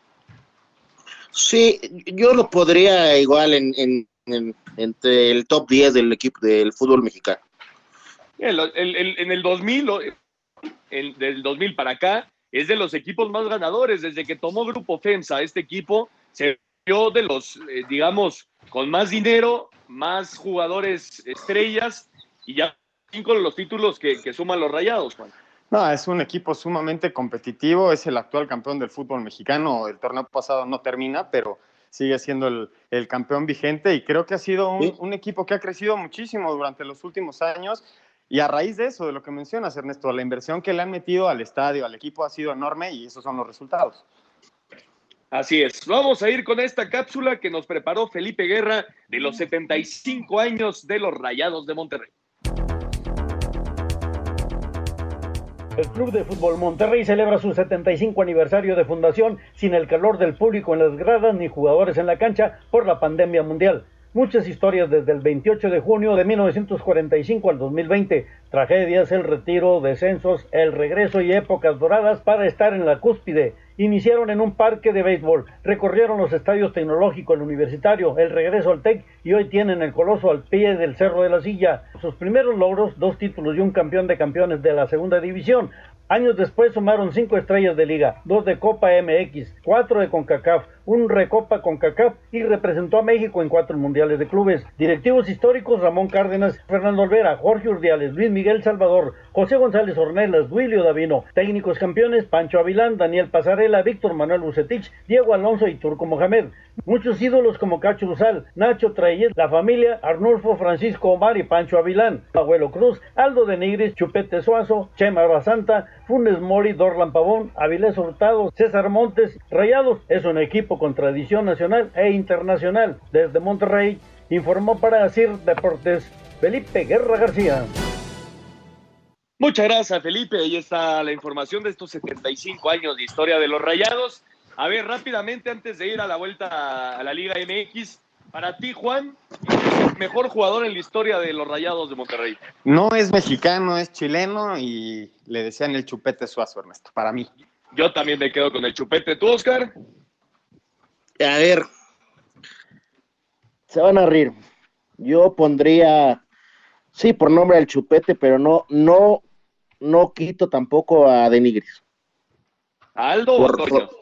Sí, yo lo podría igual en, en- en- entre el top 10 del equipo del fútbol mexicano. El- el- el- en el 2000, o- el- del 2000 para acá, es de los equipos más ganadores. Desde que tomó Grupo FEMSA, este equipo se vio de los, eh, digamos, con más dinero, más jugadores estrellas y ya cinco de los títulos que, que suman los rayados, Juan. No, es un equipo sumamente competitivo, es el actual campeón del fútbol mexicano. El torneo pasado no termina, pero sigue siendo el, el campeón vigente y creo que ha sido un, un equipo que ha crecido muchísimo durante los últimos años. Y a raíz de eso, de lo que mencionas, Ernesto, la inversión que le han metido al estadio, al equipo, ha sido enorme y esos son los resultados. Así es. Vamos a ir con esta cápsula que nos preparó Felipe Guerra de los 75 años de los Rayados de Monterrey. El Club de Fútbol Monterrey celebra su 75 aniversario de fundación sin el calor del público en las gradas ni jugadores en la cancha por la pandemia mundial. Muchas historias desde el 28 de junio de 1945 al 2020, tragedias, el retiro, descensos, el regreso y épocas doradas para estar en la cúspide. Iniciaron en un parque de béisbol, recorrieron los estadios tecnológico, el universitario, el regreso al TEC y hoy tienen el coloso al pie del Cerro de la Silla. Sus primeros logros, dos títulos y un campeón de campeones de la segunda división. Años después sumaron cinco estrellas de liga, dos de Copa MX, cuatro de CONCACAF, un Recopa CONCACAF y representó a México en cuatro mundiales de clubes. Directivos históricos Ramón Cárdenas, Fernando Olvera, Jorge Urdiales, Luis Miguel Salvador, José González Ornelas, Duilio Davino. Técnicos campeones Pancho Avilán, Daniel Pasarela, Víctor Manuel Bucetich, Diego Alonso y Turco Mohamed. Muchos ídolos como Cacho Usal, Nacho Treyes, la familia Arnulfo Francisco Omar y Pancho Avilán, Abuelo Cruz, Aldo de Nigris, Chupete Suazo, Chema Basanta, Funes Mori, Dorlan Pavón, Avilés Hurtado, César Montes. Rayados es un equipo con tradición nacional e internacional. Desde Monterrey informó para CIR Deportes Felipe Guerra García. Muchas gracias, Felipe. Ahí está la información de estos 75 años de historia de los Rayados. A ver, rápidamente, antes de ir a la vuelta a la Liga MX, para ti, Juan, ¿quién es el mejor jugador en la historia de los Rayados de Monterrey? No es mexicano, es chileno y le decían el chupete suazo, Ernesto, para mí. Yo también me quedo con el chupete. ¿Tú, Oscar? A ver, Se van a rir. Yo pondría, sí, por nombre al Chupete, pero no, no, no quito tampoco a Denigris. ¿Aldo o Toño?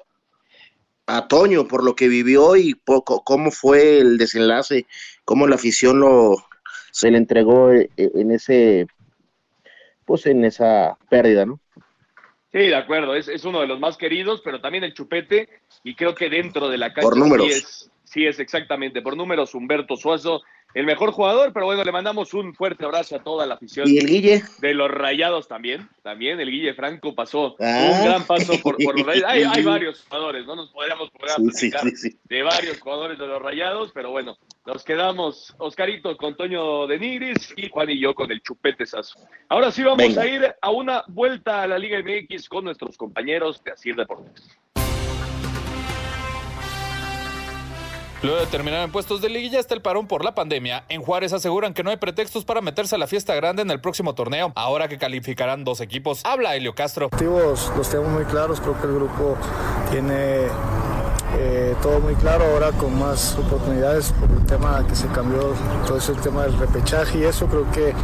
A Toño, por lo que vivió y poco, cómo fue el desenlace, cómo la afición lo se le entregó eh, en ese, pues en esa pérdida, ¿no? Sí, de acuerdo, es, es uno de los más queridos, pero también el Chupete, y creo que dentro de la cancha Por números. Sí, es, sí es exactamente, por números, Humberto Suazo, el mejor jugador, pero bueno, le mandamos un fuerte abrazo a toda la afición. ¿Y el Guille? De los Rayados también, también el Guille Franco pasó Ah. un gran paso por, por los Rayados. Hay, hay varios jugadores, no nos podríamos poner a sí, platicar sí, sí. de varios jugadores de los Rayados, pero bueno, nos quedamos Oscarito con Toño de Nigris y Juan y yo con el Chupete Sazo. Ahora sí vamos Venga. a ir a una vuelta a la Liga MX con nuestros compañeros de Asir Deportes. Luego de terminar en puestos de liguilla está el parón por la pandemia. En Juárez aseguran que no hay pretextos para meterse a la fiesta grande en el próximo torneo, ahora que calificarán dos equipos. Habla Helio Castro. objetivos los tenemos muy claros, creo que el grupo tiene eh, todo muy claro ahora con más oportunidades por el tema que se cambió, todo eso el tema del repechaje y eso creo que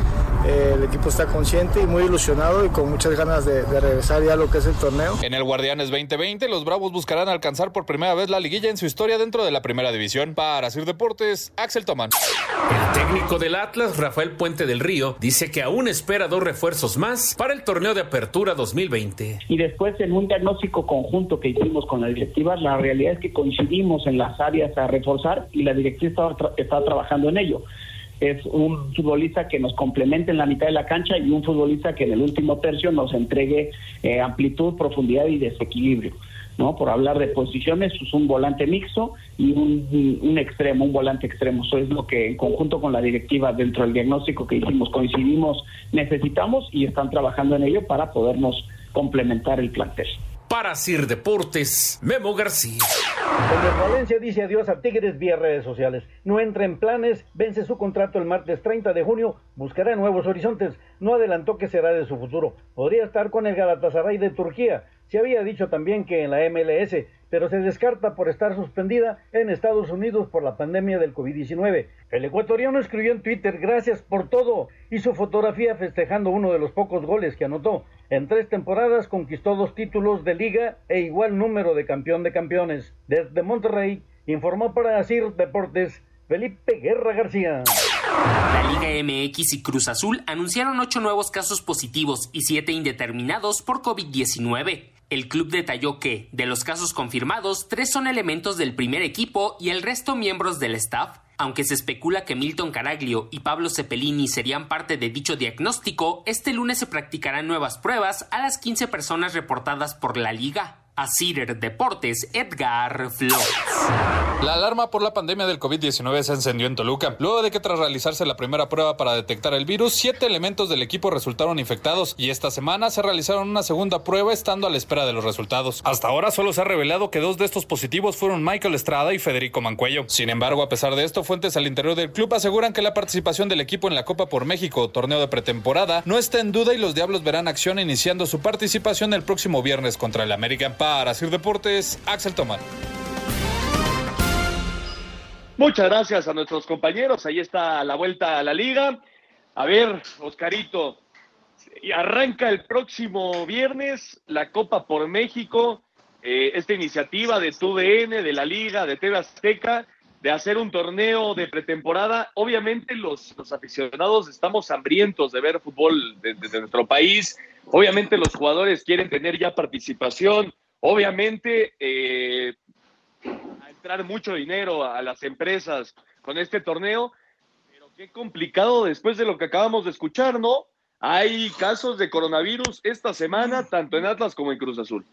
eh, el equipo está consciente y muy ilusionado y con muchas ganas de, de regresar ya a lo que es el torneo. En el Guardianes 2020, los Bravos buscarán alcanzar por primera vez la liguilla en su historia dentro de la primera división. Para Sir Deportes, Axel Tomán. El técnico del Atlas, Rafael Puente del Río, dice que aún espera dos refuerzos más para el torneo de apertura 2020. Y después en un diagnóstico conjunto que hicimos con la directiva, la realidad es que coincidimos en las áreas a reforzar y la directiva está, tra- está trabajando en ello. Es un futbolista que nos complemente en la mitad de la cancha y un futbolista que en el último tercio nos entregue eh, amplitud, profundidad y desequilibrio. ¿no? Por hablar de posiciones, es un volante mixto y un, un extremo, un volante extremo. Eso es lo que en conjunto con la directiva dentro del diagnóstico que hicimos coincidimos, necesitamos y están trabajando en ello para podernos complementar el plantel. Para Sir Deportes, Memo García. El Valencia dice adiós a Tigres vía redes sociales. No entra en planes, vence su contrato el martes 30 de junio, buscará nuevos horizontes. No adelantó que será de su futuro. Podría estar con el Galatasaray de Turquía. Se había dicho también que en la MLS, pero se descarta por estar suspendida en Estados Unidos por la pandemia del COVID-19. El ecuatoriano escribió en Twitter gracias por todo y su fotografía festejando uno de los pocos goles que anotó. En tres temporadas conquistó dos títulos de liga e igual número de campeón de campeones. Desde Monterrey informó para Asir Deportes Felipe Guerra García. La Liga MX y Cruz Azul anunciaron ocho nuevos casos positivos y siete indeterminados por COVID-19. El club detalló que, de los casos confirmados, tres son elementos del primer equipo y el resto miembros del staff. Aunque se especula que Milton Caraglio y Pablo Cepelini serían parte de dicho diagnóstico, este lunes se practicarán nuevas pruebas a las 15 personas reportadas por la liga. A Cider Deportes, Edgar Flores. La alarma por la pandemia del COVID-19 se encendió en Toluca, luego de que tras realizarse la primera prueba para detectar el virus, siete elementos del equipo resultaron infectados y esta semana se realizaron una segunda prueba estando a la espera de los resultados. Hasta ahora solo se ha revelado que dos de estos positivos fueron Michael Estrada y Federico Mancuello. Sin embargo, a pesar de esto, fuentes al interior del club aseguran que la participación del equipo en la Copa por México, torneo de pretemporada, no está en duda y los Diablos verán acción iniciando su participación el próximo viernes contra el América. Para Sir Deportes, Axel Tomán. Muchas gracias a nuestros compañeros. Ahí está la vuelta a la liga. A ver, Oscarito, arranca el próximo viernes la Copa por México, eh, esta iniciativa de TUDN, de la Liga, de TV Azteca, de hacer un torneo de pretemporada. Obviamente los, aficionados estamos hambrientos de ver fútbol de, de- de nuestro país. Obviamente los jugadores quieren tener ya participación. Obviamente eh, a entrar mucho dinero a las empresas con este torneo, pero qué complicado después de lo que acabamos de escuchar, ¿no? Hay casos de coronavirus esta semana, tanto en Atlas como en Cruz Azul.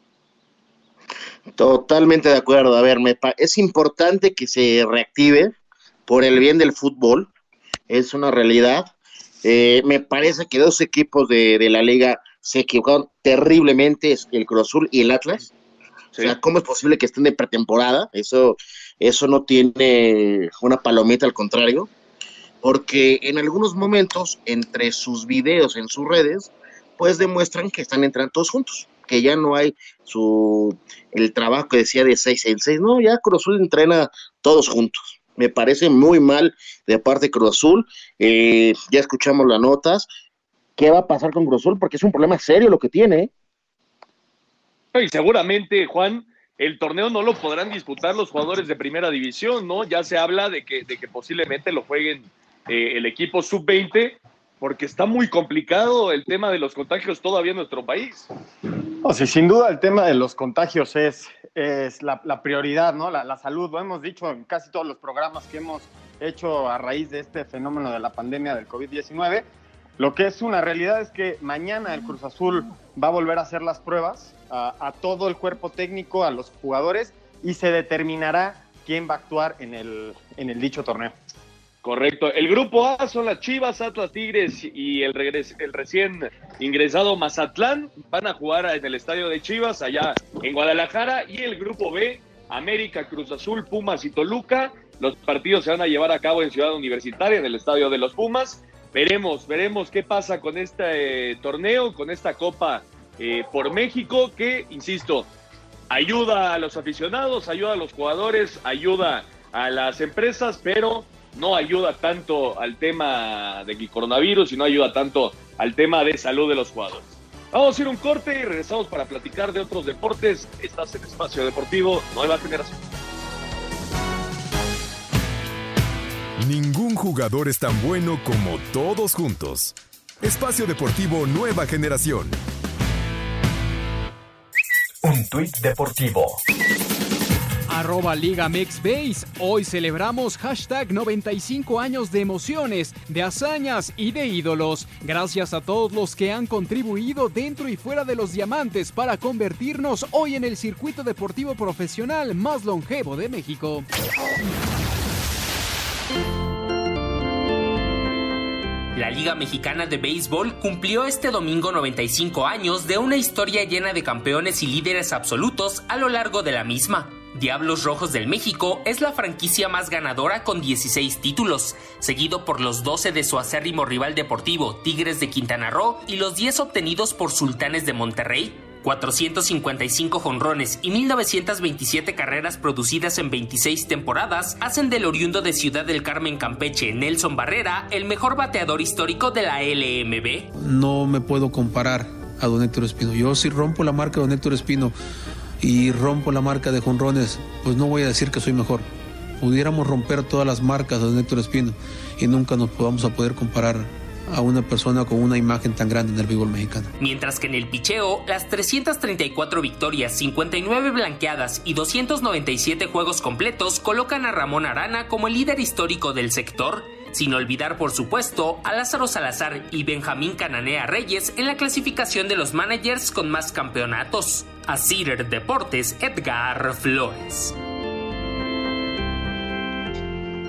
Totalmente de acuerdo. A ver, me es importante que se reactive por el bien del fútbol. Es una realidad. Eh, me parece que dos equipos de la liga se equivocaron terriblemente, el Cruz Azul y el Atlas. O sea, ¿cómo es posible que estén de pretemporada? Eso, eso no tiene una palomita, al contrario. Porque en algunos momentos, entre sus videos en sus redes, pues demuestran que están entrando todos juntos, que ya no hay su el trabajo que decía de seis en seis, no, ya Cruz Azul entrena todos juntos. Me parece muy mal de parte de Cruz Azul. Eh, ya escuchamos las notas. ¿Qué va a pasar con Cruz Azul? Porque es un problema serio lo que tiene. ¿eh? Y seguramente, Juan, el torneo no lo podrán disputar los jugadores de primera división, ¿no? Ya se habla de que, de que posiblemente lo jueguen eh, el equipo sub-20, porque está muy complicado el tema de los contagios todavía en nuestro país. No, sí, sin duda el tema de los contagios es, es la, la prioridad, ¿no? La, la, salud, lo hemos dicho en casi todos los programas que hemos hecho a raíz de este fenómeno de la pandemia del COVID-19. Lo que es una realidad es que mañana el Cruz Azul va a volver a hacer las pruebas a, todo el cuerpo técnico, a los jugadores, y se determinará quién va a actuar en el, en el dicho torneo. Correcto. El grupo A son las Chivas, Atlas Tigres y el, regres el recién ingresado Mazatlán. Van a jugar en el estadio de Chivas, allá en Guadalajara. Y el grupo B, América, Cruz Azul, Pumas y Toluca. Los partidos se van a llevar a cabo en Ciudad Universitaria, en el estadio de los Pumas. Veremos, veremos qué pasa con este eh, torneo, con esta Copa eh, por México, que, insisto, ayuda a los aficionados, ayuda a los jugadores, ayuda a las empresas, pero no ayuda tanto al tema de coronavirus y no ayuda tanto al tema de salud de los jugadores. Vamos a ir un corte y regresamos para platicar de otros deportes. Estás en Espacio Deportivo Nueva Generación. Ningún jugador es tan bueno como todos juntos. Espacio Deportivo Nueva Generación. Un tuit deportivo. Arroba Liga Base. Hoy celebramos hashtag 95 años de emociones, de hazañas y de ídolos. Gracias a todos los que han contribuido dentro y fuera de los diamantes para convertirnos hoy en el circuito deportivo profesional más longevo de México. La Liga Mexicana de Béisbol cumplió este domingo 95 años de una historia llena de campeones y líderes absolutos a lo largo de la misma. Diablos Rojos del México es la franquicia más ganadora con 16 títulos, seguido por los 12 de su acérrimo rival deportivo Tigres de Quintana Roo y los 10 obtenidos por Sultanes de Monterrey. 455 jonrones y 1927 carreras producidas en 26 temporadas hacen del oriundo de Ciudad del Carmen Campeche, Nelson Barrera, el mejor bateador histórico de la LMB. No me puedo comparar a Don Héctor Espino. Yo si rompo la marca de Don Héctor Espino y rompo la marca de jonrones, pues no voy a decir que soy mejor. Pudiéramos romper todas las marcas de Don Héctor Espino y nunca nos vamos a poder comparar a una persona con una imagen tan grande en el béisbol mexicano. Mientras que en el picheo, las 334 victorias, 59 blanqueadas y 297 juegos completos colocan a Ramón Arana como el líder histórico del sector, sin olvidar por supuesto a Lázaro Salazar y Benjamín Cananea Reyes en la clasificación de los managers con más campeonatos. A Cider Deportes, Edgar Flores.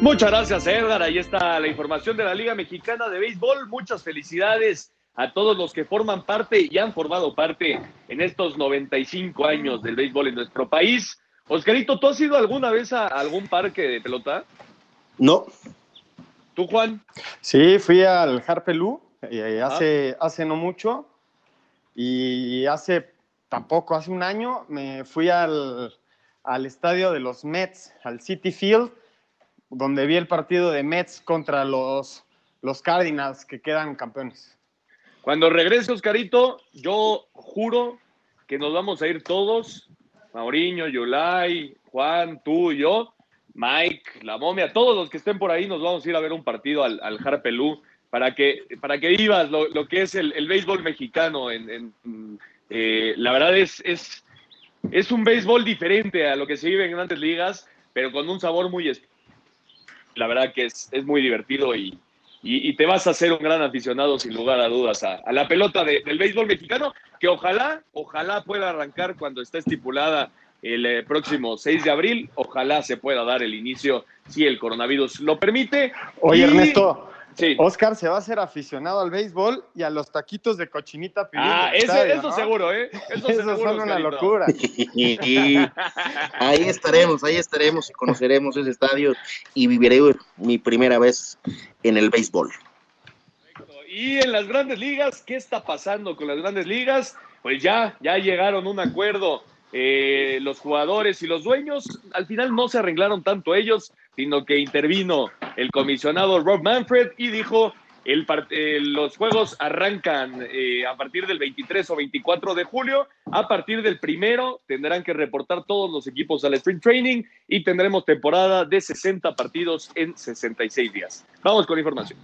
Muchas gracias, Edgar. Ahí está la información de la Liga Mexicana de Béisbol. Muchas felicidades a todos los que forman parte y han formado parte en estos 95 años del béisbol en nuestro país. Oscarito, ¿tú has ido alguna vez a algún parque de pelota? No. ¿Tú, Juan? Sí, fui al Harpelú eh, hace, ah. hace no mucho y hace tampoco, hace un año me fui al, al estadio de los Mets, al City Field donde vi el partido de Mets contra los, los Cardinals que quedan campeones. Cuando regrese Oscarito, yo juro que nos vamos a ir todos, Mauriño, Yolai, Juan, tú y yo, Mike, la momia, todos los que estén por ahí nos vamos a ir a ver un partido al, al Harpelú para que, para que vivas lo, lo que es el, el, béisbol mexicano. Eh, la verdad es, es, es un béisbol diferente a lo que se vive en grandes ligas, pero con un sabor muy especial la verdad que es, es muy divertido y, y, y, te vas a hacer un gran aficionado sin lugar a dudas a, a la pelota de, del béisbol mexicano, que ojalá, ojalá pueda arrancar cuando esté estipulada el eh, próximo 6 de abril, ojalá se pueda dar el inicio si el coronavirus lo permite. Oye, y... Ernesto, Sí. Oscar se va a ser aficionado al béisbol y a los taquitos de cochinita pibil. Ah, ese, estadio, eso ¿no? seguro, ¿eh? Eso, eso seguro, son una locura. ahí estaremos, ahí estaremos y conoceremos ese estadio y viviré mi primera vez en el béisbol. Y en las grandes ligas, ¿qué está pasando con las grandes ligas? Pues ya, ya llegaron a un acuerdo eh, los jugadores y los dueños, al final no se arreglaron tanto ellos, sino que intervino el comisionado Rob Manfred y dijo, el eh, los juegos arrancan eh, a partir del 23 o 24 de julio. A partir del primero tendrán que reportar todos los equipos al sprint training y tendremos temporada de 60 partidos en 66 días. Vamos con información.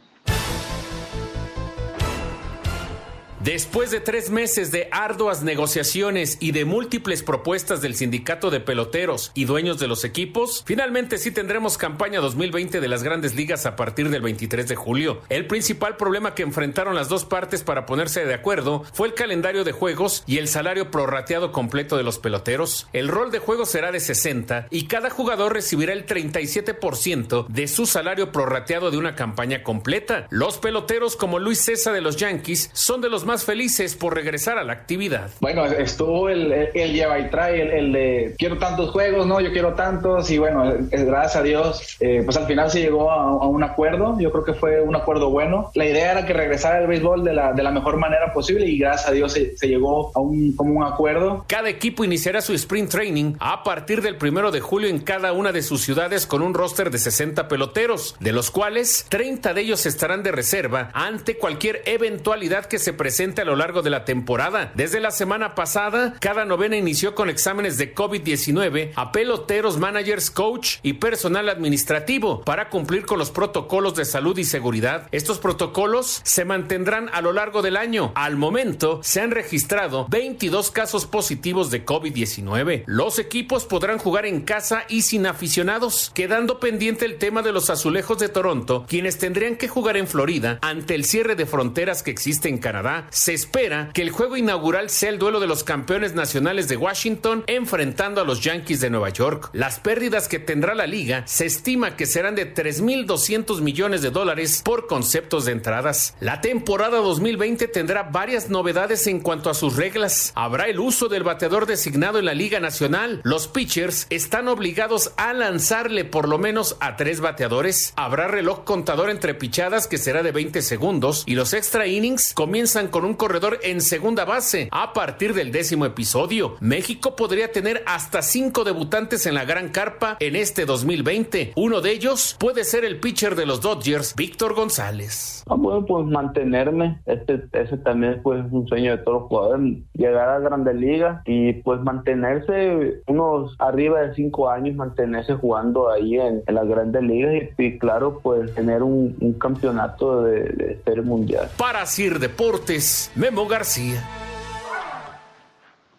Después de tres meses de arduas negociaciones y de múltiples propuestas del sindicato de peloteros y dueños de los equipos, finalmente sí tendremos campaña 2020 de las grandes ligas a partir del 23 de julio. El principal problema que enfrentaron las dos partes para ponerse de acuerdo fue el calendario de juegos y el salario prorrateado completo de los peloteros. El rol de juego será de 60 y cada jugador recibirá el 37% de su salario prorrateado de una campaña completa. Los peloteros como Luis César de los Yankees son de los más felices por regresar a la actividad? Bueno, estuvo el, el, lleva y trae, el, de quiero tantos juegos, no, yo quiero tantos, y bueno, gracias a Dios, eh, pues al final se llegó a, un acuerdo, yo creo que fue un acuerdo bueno. La idea era que regresara el béisbol de la, de la mejor manera posible y gracias a Dios se, llegó a un, como un acuerdo. Cada equipo iniciará su sprint training a partir del primero de julio en cada una de sus ciudades con un roster de 60 peloteros, de los cuales 30 de ellos estarán de reserva ante cualquier eventualidad que se presente a lo largo de la temporada. Desde la semana pasada, cada novena inició con exámenes de COVID-19 a peloteros, managers, coach y personal administrativo para cumplir con los protocolos de salud y seguridad. Estos protocolos se mantendrán a lo largo del año. Al momento, se han registrado 22 casos positivos de COVID-19. Los equipos podrán jugar en casa y sin aficionados, quedando pendiente el tema de los azulejos de Toronto, quienes tendrían que jugar en Florida ante el cierre de fronteras que existe en Canadá se espera que el juego inaugural sea el duelo de los campeones nacionales de Washington enfrentando a los Yankees de Nueva York. Las pérdidas que tendrá la liga se estima que serán de 3.200 millones de dólares por conceptos de entradas. La temporada 2020 tendrá varias novedades en cuanto a sus reglas. Habrá el uso del bateador designado en la Liga Nacional. Los pitchers están obligados a lanzarle por lo menos a tres bateadores. Habrá reloj contador entre pichadas que será de 20 segundos y los extra innings comienzan con un corredor en segunda base a partir del décimo episodio. México podría tener hasta cinco debutantes en la gran carpa en este 2020. Uno de ellos puede ser el pitcher de los Dodgers, Víctor González. Ah, bueno, pues mantenerme. Este, ese también pues, es un sueño de todos los jugadores. Llegar a Grandes Ligas y pues mantenerse unos arriba de cinco años, mantenerse jugando ahí en, las Grandes Ligas y, claro, pues tener un, campeonato de, de serie mundial. Para Sir Deportes, Memo García.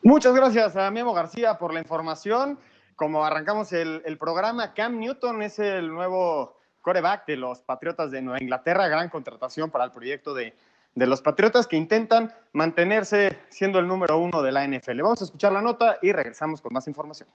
Muchas gracias a Memo García por la información. Como arrancamos el, programa, Cam Newton es el nuevo coreback de los Patriotas de Nueva Inglaterra, gran contratación para el proyecto de, de los Patriotas que intentan mantenerse siendo el número uno de la NFL. Vamos a escuchar la nota y regresamos con más información.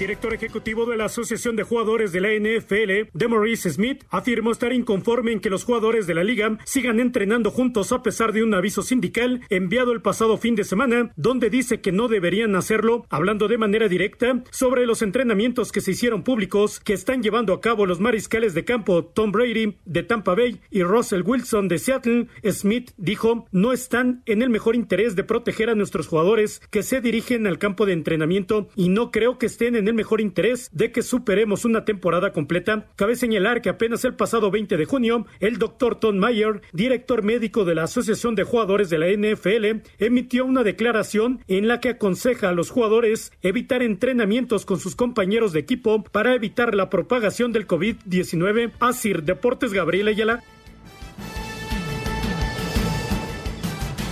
Director ejecutivo de la Asociación de Jugadores de la NFL, Maurice Smith, afirmó estar inconforme en que los jugadores de la liga sigan entrenando juntos a pesar de un aviso sindical enviado el pasado fin de semana, donde dice que no deberían hacerlo, hablando de manera directa sobre los entrenamientos que se hicieron públicos que están llevando a cabo los mariscales de campo Tom Brady de Tampa Bay y Russell Wilson de Seattle. Smith dijo, no están en el mejor interés de proteger a nuestros jugadores que se dirigen al campo de entrenamiento y no creo que estén en el mejor interés de que superemos una temporada completa. Cabe señalar que apenas el pasado 20 de junio, el doctor Tom Mayer, director médico de la Asociación de Jugadores de la NFL, emitió una declaración en la que aconseja a los jugadores evitar entrenamientos con sus compañeros de equipo para evitar la propagación del COVID-19. Asir Deportes Gabriel Ayala.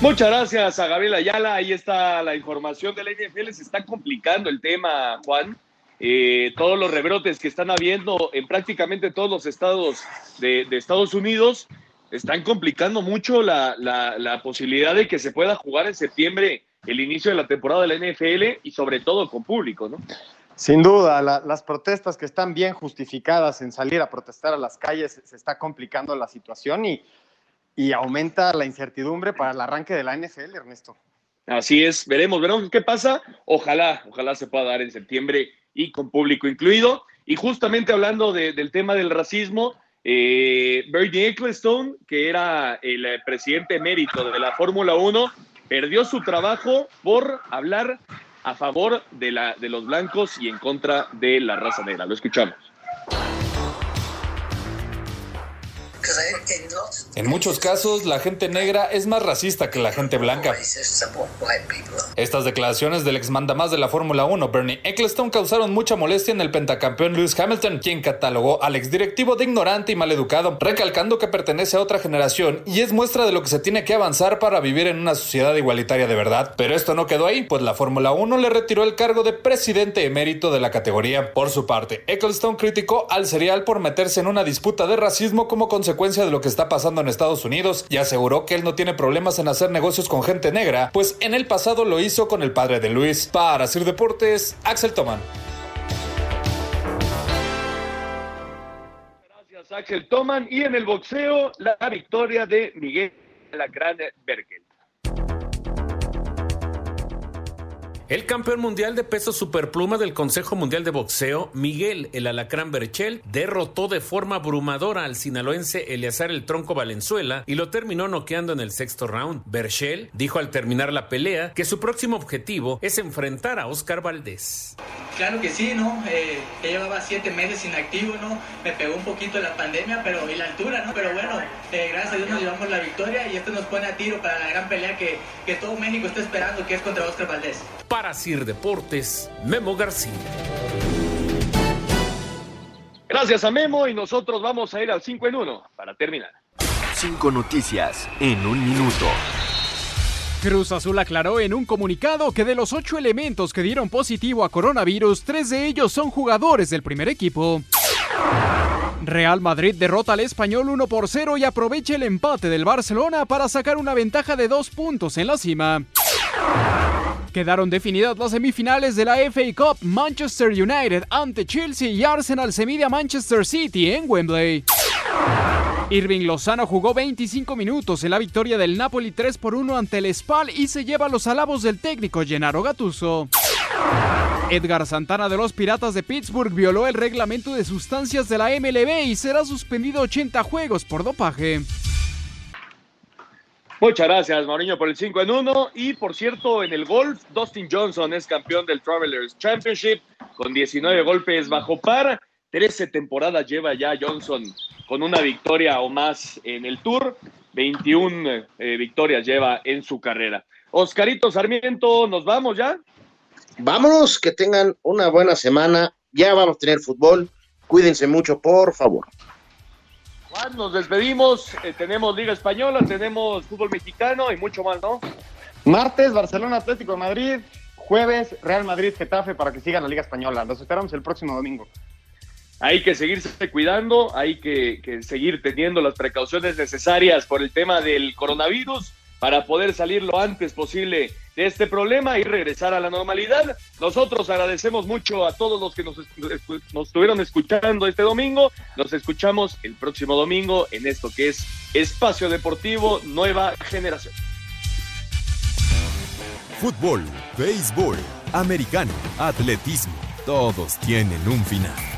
Muchas gracias a Gabriel Ayala. Ahí está la información de la NFL. Se está complicando el tema, Juan. Eh, todos los rebrotes que están habiendo en prácticamente todos los estados de, Estados Unidos están complicando mucho la, la, posibilidad de que se pueda jugar en septiembre el inicio de la temporada de la NFL y sobre todo con público, ¿no? Sin duda, las protestas que están bien justificadas en salir a protestar a las calles se está complicando la situación y y aumenta la incertidumbre para el arranque de la NFL, Ernesto. Así es, veremos, veremos qué pasa. Ojalá, ojalá se pueda dar en septiembre y con público incluido. Y justamente hablando de, del tema del racismo, eh, Bernie Ecclestone, que era el eh, presidente emérito de la Fórmula 1, perdió su trabajo por hablar a favor de, la, de los blancos y en contra de la raza negra. Lo escuchamos. En muchos casos, la gente negra es más racista que la gente blanca. Estas declaraciones del ex mandamás de la Fórmula 1, Bernie Ecclestone, causaron mucha molestia en el pentacampeón Lewis Hamilton, quien catalogó al ex directivo de ignorante y maleducado, recalcando que pertenece a otra generación y es muestra de lo que se tiene que avanzar para vivir en una sociedad igualitaria de verdad. Pero esto no quedó ahí, pues la Fórmula 1 le retiró el cargo de presidente emérito de la categoría. Por su parte, Ecclestone criticó al serial por meterse en una disputa de racismo como consecuencia de lo que está pasando en Estados Unidos y aseguró que él no tiene problemas en hacer negocios con gente negra, pues en el pasado lo hizo con el padre de Luis. Para Sir Deportes, Axel Toman. Gracias, Axel Toman. Y en el boxeo, la victoria de Miguel Lacrán Berkel. El campeón mundial de peso superpluma del Consejo Mundial de Boxeo, Miguel El Alacrán Berchel, derrotó de forma abrumadora al sinaloense Eleazar El Tronco Valenzuela y lo terminó noqueando en el sexto round. Berchel dijo al terminar la pelea que su próximo objetivo es enfrentar a Oscar Valdés. Claro que sí, ¿no? Eh, ya llevaba siete meses inactivo, ¿no? Me pegó un poquito la pandemia, pero y la altura, ¿no? Pero bueno, eh, gracias a Dios nos llevamos la victoria y esto nos pone a tiro para la gran pelea que, que todo México está esperando, que es contra Oscar Valdés. Para Sir Deportes, Memo García. Gracias a Memo y nosotros vamos a ir al 5 en 1 para terminar. Cinco noticias en un minuto. Cruz Azul aclaró en un comunicado que de los ocho elementos que dieron positivo a coronavirus, tres de ellos son jugadores del primer equipo. Real Madrid derrota al español 1 por 0 y aprovecha el empate del Barcelona para sacar una ventaja de dos puntos en la cima. Quedaron definidas las semifinales de la FA Cup. Manchester United ante Chelsea y Arsenal se mide a Manchester City en Wembley. Irving Lozano jugó 25 minutos en la victoria del Napoli 3 por 1 ante el Spal y se lleva los alabos del técnico Gennaro Gattuso. Edgar Santana de los Piratas de Pittsburgh violó el reglamento de sustancias de la MLB y será suspendido 80 juegos por dopaje. Muchas gracias, Mauriño, por el 5 en 1. Y por cierto, en el golf, Dustin Johnson es campeón del Travelers Championship con 19 golpes bajo par. 13 temporadas lleva ya Johnson con una victoria o más en el Tour. 21 eh, victorias lleva en su carrera. Oscarito Sarmiento, ¿nos vamos ya? Vámonos, que tengan una buena semana. Ya vamos a tener fútbol. Cuídense mucho, por favor. Juan, nos despedimos. Eh, tenemos Liga Española, tenemos fútbol mexicano y mucho más, ¿no? Martes, Barcelona Atlético de Madrid. Jueves, Real Madrid Getafe para que sigan la Liga Española. Los esperamos el próximo domingo. Hay que seguirse cuidando, hay que, que seguir teniendo las precauciones necesarias por el tema del coronavirus para poder salir lo antes posible de este problema y regresar a la normalidad. Nosotros agradecemos mucho a todos los que nos, estuvieron escuchando este domingo. Nos escuchamos el próximo domingo en esto que es Espacio Deportivo Nueva Generación. Fútbol, béisbol, americano, atletismo, todos tienen un final.